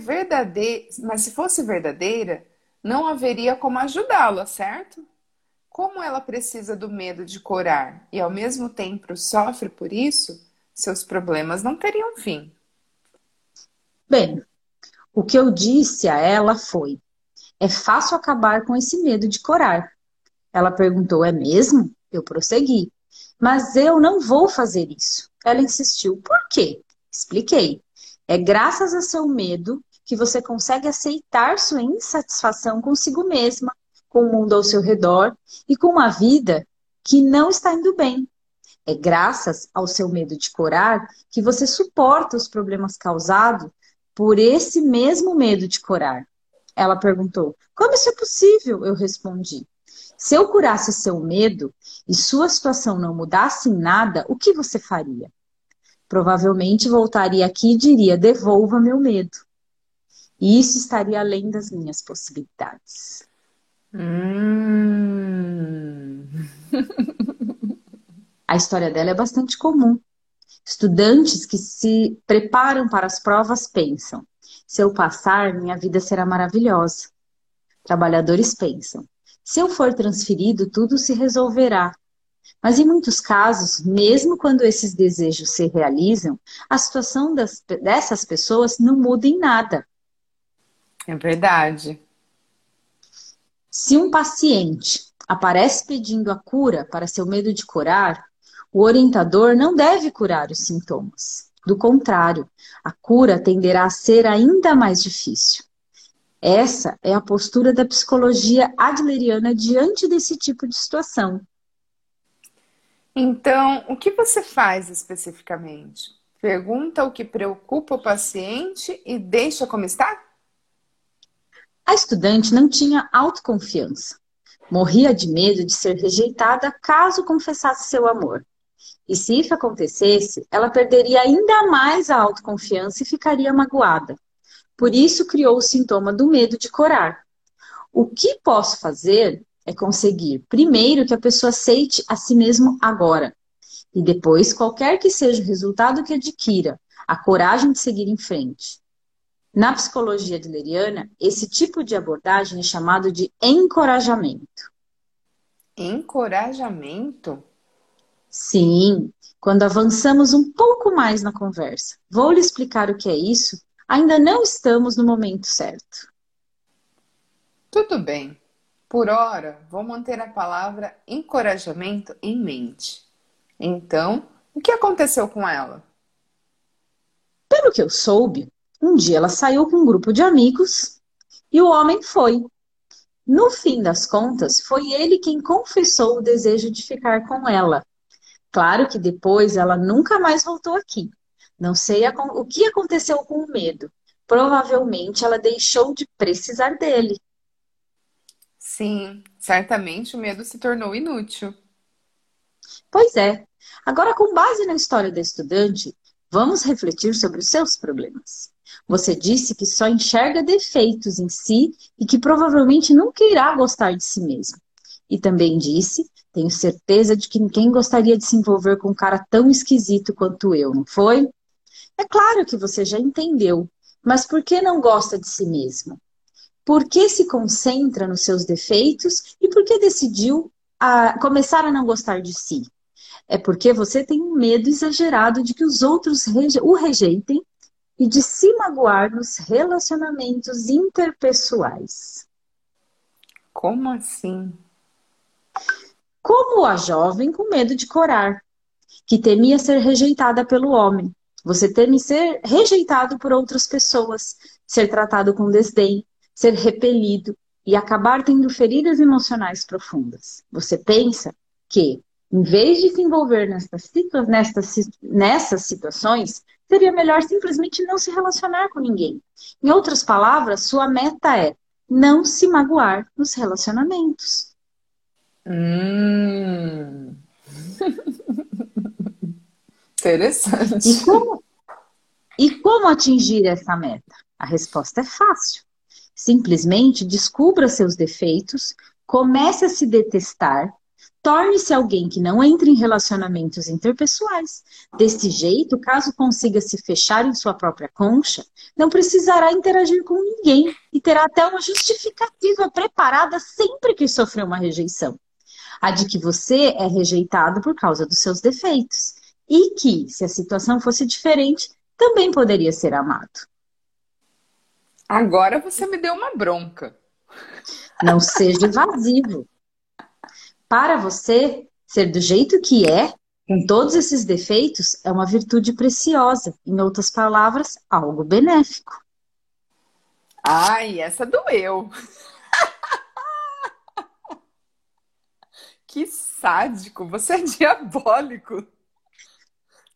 mas se fosse verdadeira, não haveria como ajudá-la, certo? Como ela precisa do medo de curar e ao mesmo tempo sofre por isso, seus problemas não teriam fim. Bem, o que eu disse a ela foi: é fácil acabar com esse medo de curar. Ela perguntou: é mesmo? Eu prossegui. Mas eu não vou fazer isso. Ela insistiu: por quê? Expliquei. É graças a seu medo que você consegue aceitar sua insatisfação consigo mesma, com o mundo ao seu redor e com uma vida que não está indo bem. É graças ao seu medo de curar que você suporta os problemas causados por esse mesmo medo de curar. Ela perguntou: Como isso é possível? Eu respondi: Se eu curasse seu medo e sua situação não mudasse em nada, o que você faria? Provavelmente voltaria aqui e diria: Devolva meu medo. E isso estaria além das minhas possibilidades. Hum. A história dela é bastante comum. Estudantes que se preparam para as provas pensam: se eu passar, minha vida será maravilhosa. Trabalhadores pensam: se eu for transferido, tudo se resolverá. Mas em muitos casos, mesmo quando esses desejos se realizam, a situação das, dessas pessoas não muda em nada. É verdade. Se um paciente aparece pedindo a cura para seu medo de curar, O orientador não deve curar os sintomas. Do contrário, a cura tenderá a ser ainda mais difícil. Essa é a postura da psicologia adleriana diante desse tipo de situação. Então, o que você faz especificamente? Pergunta o que preocupa o paciente e deixa como está? A estudante não tinha autoconfiança. Morria de medo de ser rejeitada caso confessasse seu amor. E se isso acontecesse, ela perderia ainda mais a autoconfiança e ficaria magoada. Por isso criou o sintoma do medo de corar. O que posso fazer é conseguir, primeiro, que a pessoa aceite a si mesmo agora. E depois, qualquer que seja o resultado que adquira, a coragem de seguir em frente. Na psicologia adleriana, esse tipo de abordagem é chamado de encorajamento. Encorajamento? Sim, quando avançamos um pouco mais na conversa. Vou lhe explicar o que é isso. Ainda não estamos no momento certo. Tudo bem. Por hora, vou manter a palavra encorajamento em mente. Então, o que aconteceu com ela? Pelo que eu soube, um dia ela saiu com um grupo de amigos e o homem foi. No fim das contas, foi ele quem confessou o desejo de ficar com ela. Claro que depois ela nunca mais voltou aqui. Não sei a, o que aconteceu com o medo. Provavelmente ela deixou de precisar dele. Sim, certamente o medo se tornou inútil. Pois é. Agora, com base na história da estudante, vamos refletir sobre os seus problemas. Você disse que só enxerga defeitos em si e que provavelmente nunca irá gostar de si mesmo. E também disse tenho certeza de que ninguém gostaria de se envolver com um cara tão esquisito quanto eu, não foi? É claro que você já entendeu, mas por que não gosta de si mesmo? Por que se concentra nos seus defeitos e por que decidiu a começar a não gostar de si? É porque você tem um medo exagerado de que os outros o rejeitem e de se magoar nos relacionamentos interpessoais. Como assim? Como a jovem com medo de corar, que temia ser rejeitada pelo homem. Você teme ser rejeitado por outras pessoas, ser tratado com desdém, ser repelido e acabar tendo feridas emocionais profundas. Você pensa que, em vez de se envolver nessas, situa nessas situações, seria melhor simplesmente não se relacionar com ninguém. Em outras palavras, sua meta é não se magoar nos relacionamentos. Hum. Interessante. E como, e como atingir essa meta? A resposta é fácil. Simplesmente descubra seus defeitos, comece a se detestar, torne-se alguém que não entre em relacionamentos interpessoais. Desse jeito, caso consiga se fechar em sua própria concha, não precisará interagir com ninguém e terá até uma justificativa preparada sempre que sofrer uma rejeição a de que você é rejeitado por causa dos seus defeitos. E que, se a situação fosse diferente, também poderia ser amado. Agora você me deu uma bronca. Não seja evasivo. Para você, ser do jeito que é, com todos esses defeitos, é uma virtude preciosa. Em outras palavras, algo benéfico. Ai, essa doeu. Que sádico, você é diabólico.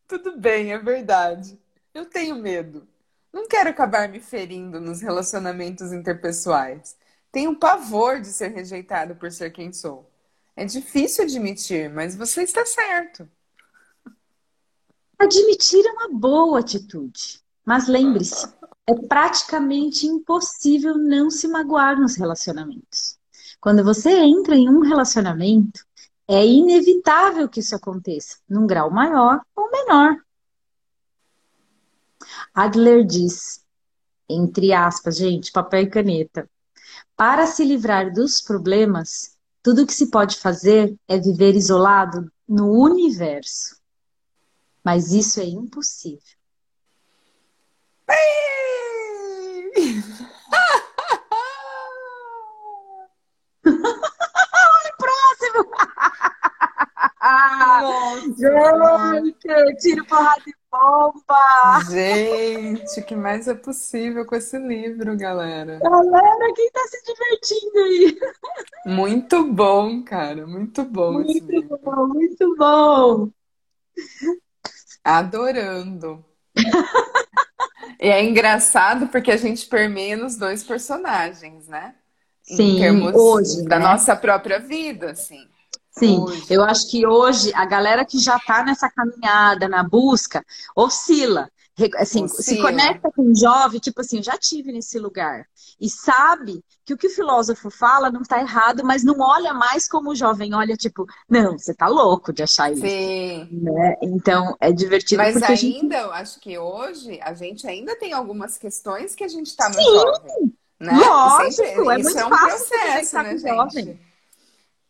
Tudo bem, é verdade. Eu tenho medo. Não quero acabar me ferindo nos relacionamentos interpessoais. Tenho pavor de ser rejeitado por ser quem sou. É difícil admitir, mas você está certo. Admitir é uma boa atitude. Mas lembre-se, é praticamente impossível não se magoar nos relacionamentos. Quando você entra em um relacionamento, é inevitável que isso aconteça, num grau maior ou menor. Adler diz, entre aspas, gente, papel e caneta, para se livrar dos problemas, tudo que se pode fazer é viver isolado no universo. Mas isso é impossível. Nossa, Gente, tiro porrada de bomba! Gente, o que mais é possível com esse livro, galera? Galera, quem tá se divertindo aí? Muito bom, cara, muito bom muito esse livro. Bom, muito bom! Adorando. e é engraçado porque a gente permeia nos dois personagens, né? Sim, em termos hoje, da né? nossa própria vida, assim. Sim, hoje. eu acho que hoje a galera que já está nessa caminhada, na busca, oscila. Assim, oscila. se conecta com um jovem, tipo assim, eu já tive nesse lugar. E sabe que o que o filósofo fala não está errado, mas não olha mais como o jovem olha, tipo, não, você tá louco de achar isso. Sim. Né? Então, é divertido. Mas ainda, gente... eu acho que hoje a gente ainda tem algumas questões que a gente está no Sim. jovem. Né? Lógico, Sempre, é muito é um fácil processo, né, gente? Jovem.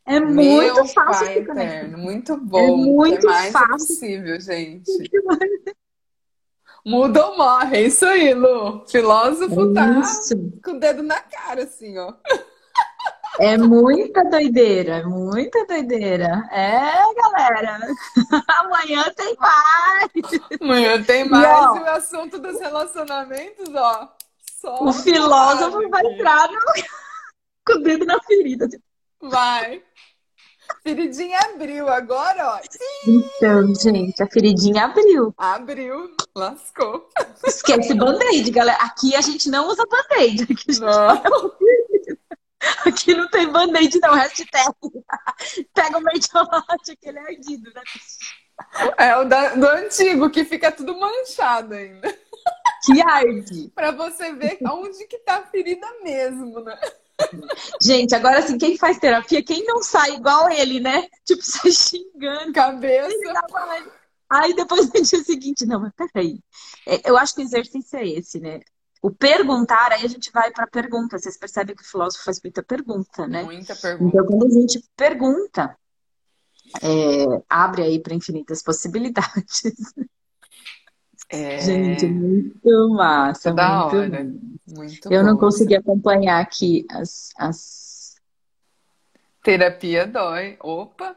É muito Meu fácil. Pai eterno, muito bom. É muito é mais fácil. possível, gente. Muda ou morre, é isso aí, Lu. Filósofo é tá isso. com o dedo na cara, assim, ó. É muita doideira, é muita doideira. É, galera. Amanhã tem mais. Amanhã tem mais. E, ó, o assunto dos relacionamentos, ó. O filósofo vai entrar no... com o dedo na ferida. Vai. Feridinha abriu agora, ó. Então, gente, a feridinha abriu. Abriu, lascou. Esquece band-aid, galera. Aqui a gente não usa band-aid. Aqui, não. Aqui não tem band-aid, não. Hashtag. Pega o mertiolate, aquele ardido, né? É o da, do antigo, que fica tudo manchado ainda. Que arde. pra você ver onde que tá a ferida mesmo, né? Gente, agora assim, quem faz terapia, quem não sai igual ele, né? Tipo, sai xingando. Cabeça. Aí depois no dia seguinte, não, mas peraí. É, eu acho que o exercício é esse, né? O perguntar, aí a gente vai para pergunta. Vocês percebem que o filósofo faz muita pergunta, né? Muita pergunta. Então, quando a gente pergunta, é, abre aí para infinitas possibilidades. É... Gente, muito massa. Da muito hora. Muito Eu bom. não consegui acompanhar aqui as, as. Terapia dói. Opa!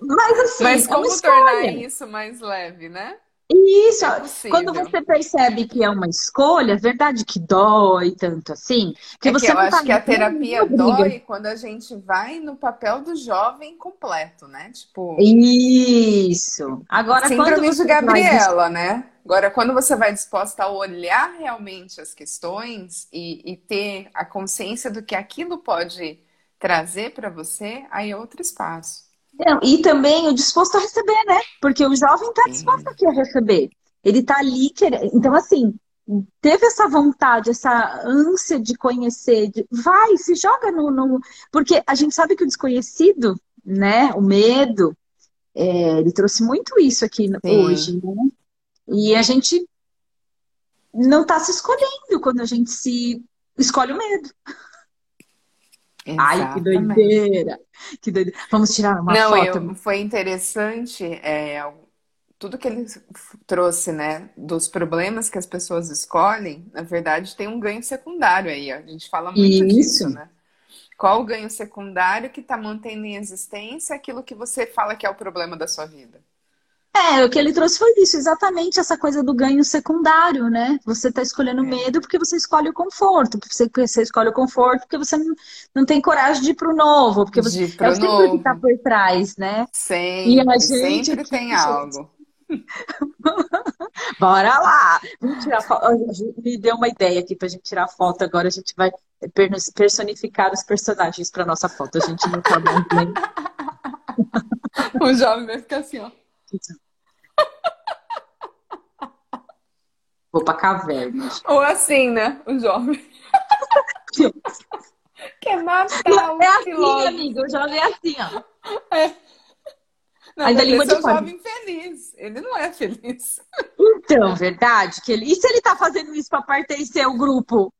Mas assim, Mas é como tornar isso mais leve, né? Isso, É quando você percebe que é uma escolha, é verdade que dói tanto assim. Que É que você eu não tá acho que a terapia dói quando a gente vai no papel do jovem completo, né? Tipo, Isso. Agora, quando síndrome de você vai Gabriela, né? Agora, quando você vai disposta a olhar realmente as questões e, e ter a consciência do que aquilo pode trazer para você, aí é outro espaço. Não, e também o disposto a receber, né? Porque o jovem está disposto aqui a receber. Ele está ali querendo. Então, assim, teve essa vontade, essa ânsia de conhecer, de... vai, se joga no, no. Porque a gente sabe que o desconhecido, né? O medo, é, ele trouxe muito isso aqui Sim. hoje, né? E a gente não está se escolhendo quando a gente se escolhe o medo. Ai, que Exatamente. doideira! Que doideira. Vamos tirar uma Não, foto. eu, foi interessante é, tudo que ele trouxe, né, dos problemas que as pessoas escolhem, na verdade, tem um ganho secundário aí. ó. A gente fala muito Isso. disso, né? Qual o ganho secundário que está mantendo em existência aquilo que você fala que é o problema da sua vida? É, o que ele trouxe foi isso, exatamente essa coisa do ganho secundário, né? Você está escolhendo É. medo porque você escolhe o conforto, porque você, você escolhe o conforto porque você não, não tem coragem de ir pro novo, porque você De é o que novo. está por trás, né? Sempre, E a gente sempre tem algo. Bora lá! Vamos tirar foto. Me deu uma ideia aqui pra gente tirar foto. Agora a gente vai personificar os personagens para nossa foto. A gente não tá nem. O jovem vai ficar assim, ó. Vou pra caverna. Ou assim, né? O jovem. Quer matar o É assim, filósofo. amiga. O jovem é assim, ó. É. Não, Ainda língua é de o fora. jovem feliz. Ele não é feliz. Então, verdade que ele. E se ele tá fazendo isso para pertencer ao grupo?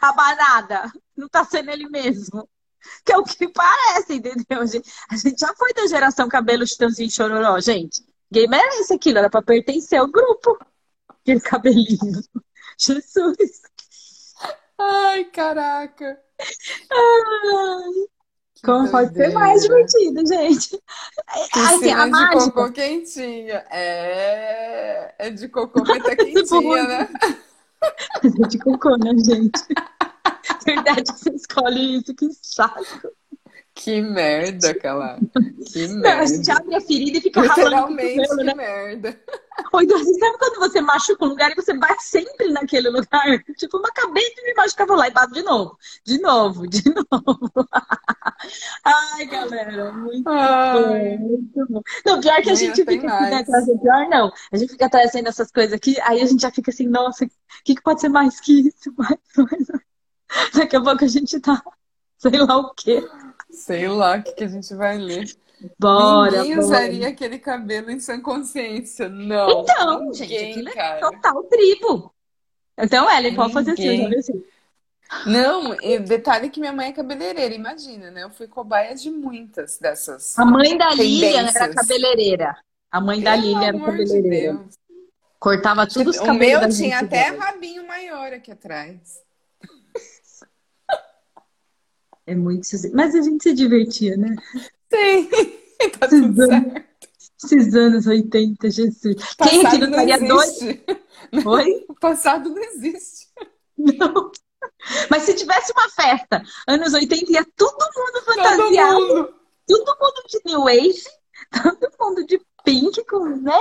A manada? Não tá sendo ele mesmo? Que é o que parece, entendeu? A gente já foi da geração cabelo chitãozinho chororó, gente. Ninguém merece aquilo, era para pertencer ao grupo. Aquele cabelinho. Jesus. Ai, caraca. Ai. Como pode ser mais divertido, gente? Assim, a de mágica... cocô quentinha. É, é de cocô tá quentinha, né? É de cocô, né, gente? Verdade, você escolhe isso, que saco. Que merda, Cala. Que merda. A gente abre a ferida e fica Literalmente, ralando que né? merda. Ou então, você sabe quando você machuca um lugar e você bate sempre naquele lugar? Tipo, eu acabei de me machucar, vou lá e bato de novo. De novo, de novo. Ai, galera, muito Ai. bom, muito bom. Não, pior que a gente fica assim, né, trazendo, pior não. A gente fica trazendo essas coisas aqui, aí a gente já fica assim, nossa, o que, que pode ser mais que isso? Mais, mais. Daqui a pouco a gente tá, sei lá o quê. Sei lá o que, que a gente vai ler. Bora, Ninguém bora. usaria aquele cabelo em sã consciência, não. Então, Ninguém, gente, aquilo é total tribo. Então, Ellen, pode fazer assim, assim. Não, e detalhe que minha mãe é cabeleireira, imagina, né? Eu fui cobaia de muitas dessas. A mãe da Lilian era cabeleireira. A mãe Pelo da Lilian era cabeleireira. De Cortava tudo os cabelos. O meu tinha até rabinho maior aqui atrás. É muito. Mas a gente se divertia, né? Sim, tá tudo certo. Esses anos 80, Jesus. Passado Quem aqui não estaria doido? Oi? O passado não existe. Não. Mas se tivesse uma festa, anos 80, ia todo mundo fantasiado. Todo mundo, todo mundo de New Age, todo mundo de pink, com, né?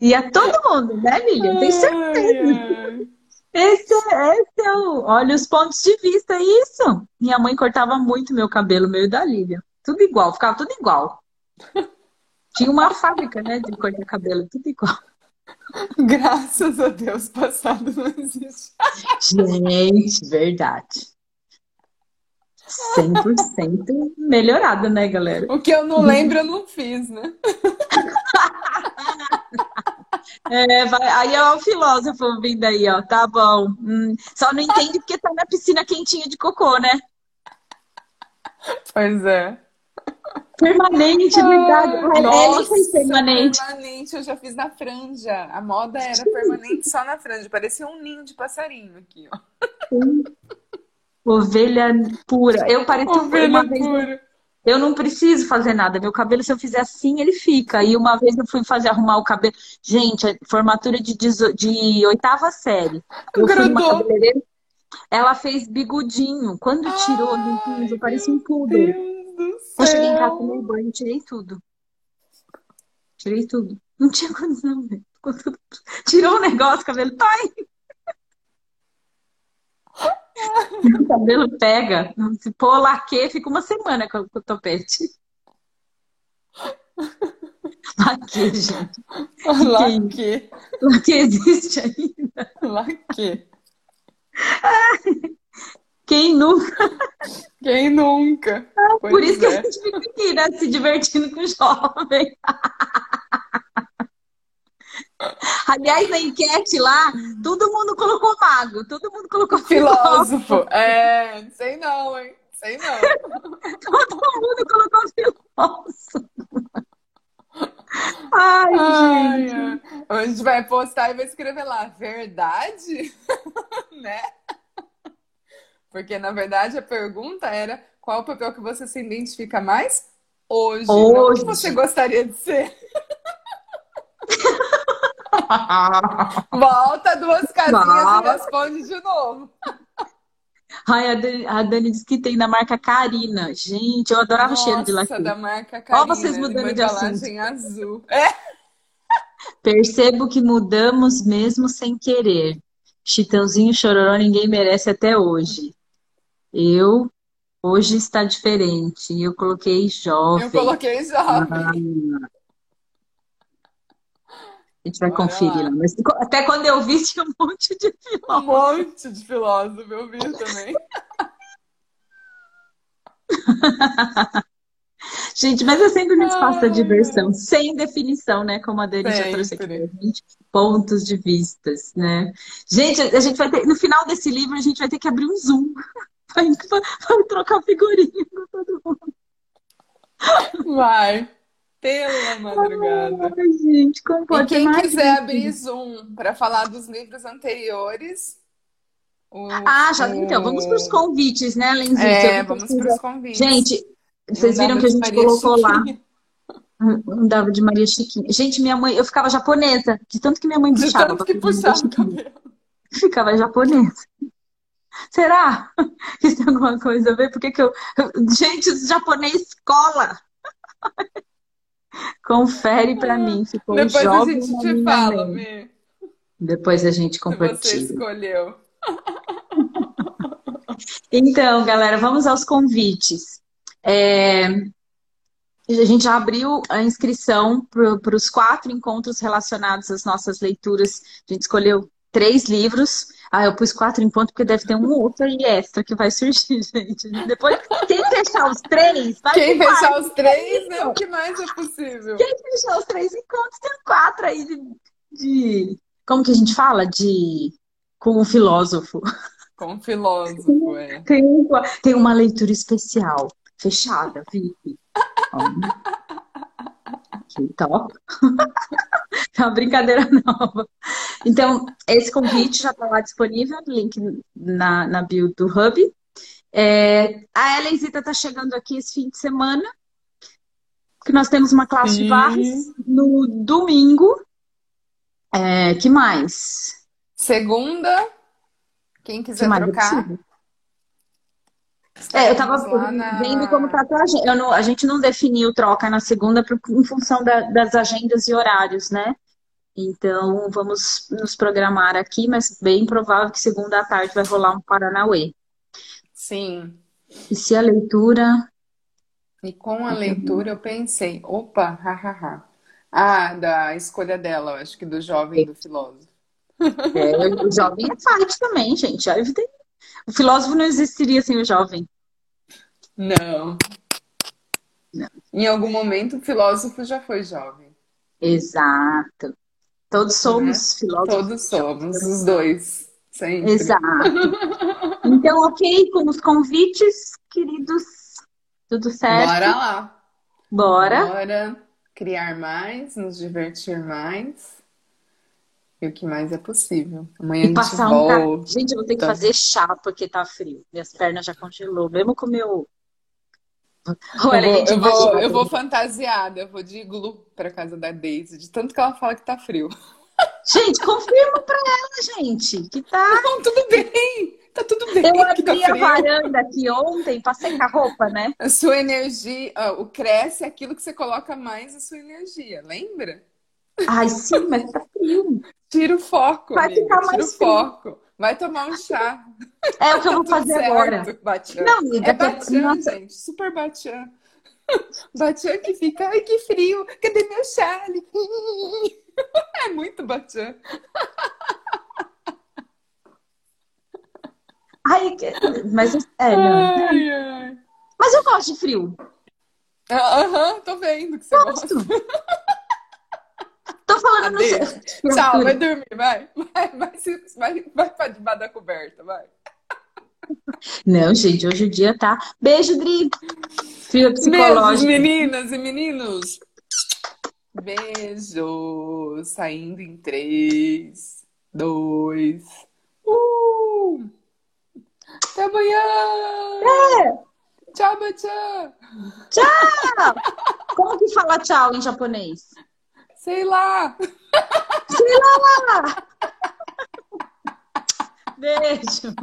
Ia todo mundo, né, Lilian? Tem certeza. Ai, ai. Esse, esse é o. Olha os pontos de vista, é isso. Minha mãe cortava muito meu cabelo, meio da Lívia. Tudo igual, ficava tudo igual. Tinha uma fábrica, né, de cortar cabelo, tudo igual. Graças a Deus, passado não existe. Gente, verdade. 100% melhorado, né, galera? O que eu não lembro, eu não fiz, né? É, vai, aí é o filósofo vindo aí, ó. Tá bom. Hum, só não entende porque tá na piscina quentinha de cocô, né? Pois é. Permanente, Ai, verdade. Nossa, fez permanente. Permanente, eu já fiz na franja. A moda era permanente só na franja. Parecia um ninho de passarinho aqui, ó. Ovelha pura. Eu pareci Ovelha uma vez. Eu não preciso fazer nada. Meu cabelo, se eu fizer assim, ele fica. E uma vez eu fui fazer arrumar o cabelo. Gente, formatura de, de oitava série. Eu fui uma cabeleireira. Ela fez bigodinho. Quando tirou, eu parecia um poodle. Eu cheguei em casa, tomei banho, tirei tudo. Tirei tudo. Não tinha condição, velho. Tirou o negócio, cabelo. Pai! Meu cabelo pega. Se pôr laque, fica uma semana com o topete. Laque, gente. Laque. Laque existe ainda. Laque. Quem nunca? Quem nunca? Ah, por isso é. que a gente fica aqui, né? Se divertindo com o jovem. Aliás, na enquete lá, todo mundo colocou mago, todo mundo colocou filósofo. filósofo. É, sei não, hein? Sei não. todo mundo colocou filósofo. Ai, Ai gente. É. A gente vai postar e vai escrever lá, verdade? né? Porque, na verdade, a pergunta era qual o papel que você se identifica mais hoje, hoje. não o que você gostaria de ser. Volta duas casinhas Volta. e responde de novo. Ai, a Dani, a Dani disse que tem da marca Karina. Gente, eu adorava Nossa, o cheiro de laque. da marca. Ó, vocês mudando de assunto. azul. É. Percebo que mudamos mesmo sem querer. Chitãozinho chororó ninguém merece até hoje. Eu hoje está diferente. Eu coloquei jovem. Eu coloquei jovem. Ah, a gente vai conferir lá. Mas até quando eu vi, tinha um monte de filósofo. Um monte de filósofo, eu vi também. gente, mas é sempre um espaço da diversão, sem definição, né? Como a Dani já trouxe aqui pontos de vistas, né? Gente, a gente vai ter, no final desse livro, a gente vai ter que abrir um Zoom para trocar figurinha com todo mundo. Vai pela madrugada. Ai, gente, como pode e quem quiser abrir Zoom para falar dos livros anteriores, O, ah, já, o... então, vamos para os convites, né, Lenzito? É, vamos para os convites. Gente, vocês viram que a gente colocou Chiquinha. lá. Um dava de Maria Chiquinha. Gente, minha mãe, eu ficava japonesa, de tanto que minha mãe puxava. De tanto que puxava. Ficava japonesa. Será que isso tem alguma coisa a ver? Por que, que eu. Gente, japonês cola! Confere para mim. Ficou Depois a gente te fala, Mi. Depois a gente compartilha. Você escolheu. Então, galera, vamos aos convites. É, a gente já abriu a inscrição para os quatro encontros relacionados às nossas leituras. A gente escolheu três livros. Ah, eu pus quatro em ponto porque deve ter um outro aí extra que vai surgir, gente. Depois, quem fechar os três, vai Quem fechar mais. os três é o que mais é possível. Quem fechar os três encontros, tem quatro aí de, de. Como que a gente fala? De. Com um filósofo. Com um filósofo, é. Tem, tem uma leitura especial, fechada, VIP. Que top. é uma brincadeira nova. Então, esse convite já está lá disponível, link na, na bio do Hub. É, a Elenzita está chegando aqui esse fim de semana, que nós temos uma classe Sim. de barras no domingo. É, que mais? Segunda, quem quiser que trocar. É, eu tava na... vendo como tá a agenda. Não, a gente não definiu troca na segunda em função da, das agendas e horários, né? Então, vamos nos programar aqui, mas bem provável que segunda à tarde vai rolar um Paranauê. Sim. E se a leitura. E com a leitura eu pensei, opa, hahaha. Ah, da escolha dela, acho que do jovem do filósofo. É, o jovem é parte também, gente. O filósofo não existiria sem o jovem. Não. não. Em algum momento o filósofo já foi jovem. Exato. Todos somos né? filósofos. Todos somos, os dois. Sempre. Exato. Então, ok, com os convites, queridos. Tudo certo? Bora lá. Bora. Bora criar mais, nos divertir mais. E o que mais é possível. Amanhã e a gente passar volta. Um... Gente, eu vou ter que fazer chá porque tá frio. Minhas pernas já congelou. Mesmo com o meu Olha, eu, vou, eu, vou, eu vou fantasiada, eu vou de iglu pra casa da Daisy, de tanto que ela fala que tá frio. Gente, confirma pra ela, gente, que tá. Não, tudo bem. Tá tudo bem. Eu tá abri tá a varanda aqui ontem pra secar roupa, né? A sua energia, ó, o cresce é aquilo que você coloca mais a sua energia, lembra? Ai, sim, mas tá frio. Tira o foco. Vai amiga, ficar mais Tira o frio. foco. Vai tomar um chá. É o que eu vou tá fazer certo, agora. Batian. Não, amiga, é batian, gente. Super batian. Batian que fica, ai que frio, cadê meu chale? É muito batian. Ai, mas é. Ai. Mas eu gosto de frio. Aham, uh -huh, tô vendo que você gosto. gosta. Tô falando no seu. Tchau, vai dormir, vai. Vai, vai, vai, vai pra debaixo da coberta, vai. Não, gente, hoje o dia tá. Beijo, Dri. Fio psicológico. meninas e meninos. Beijo. Saindo em três, dois. Uh! Até amanhã! É. Tchau, Bachan! Tchau! Como que fala tchau em japonês? Sei lá. Sei lá. Beijo.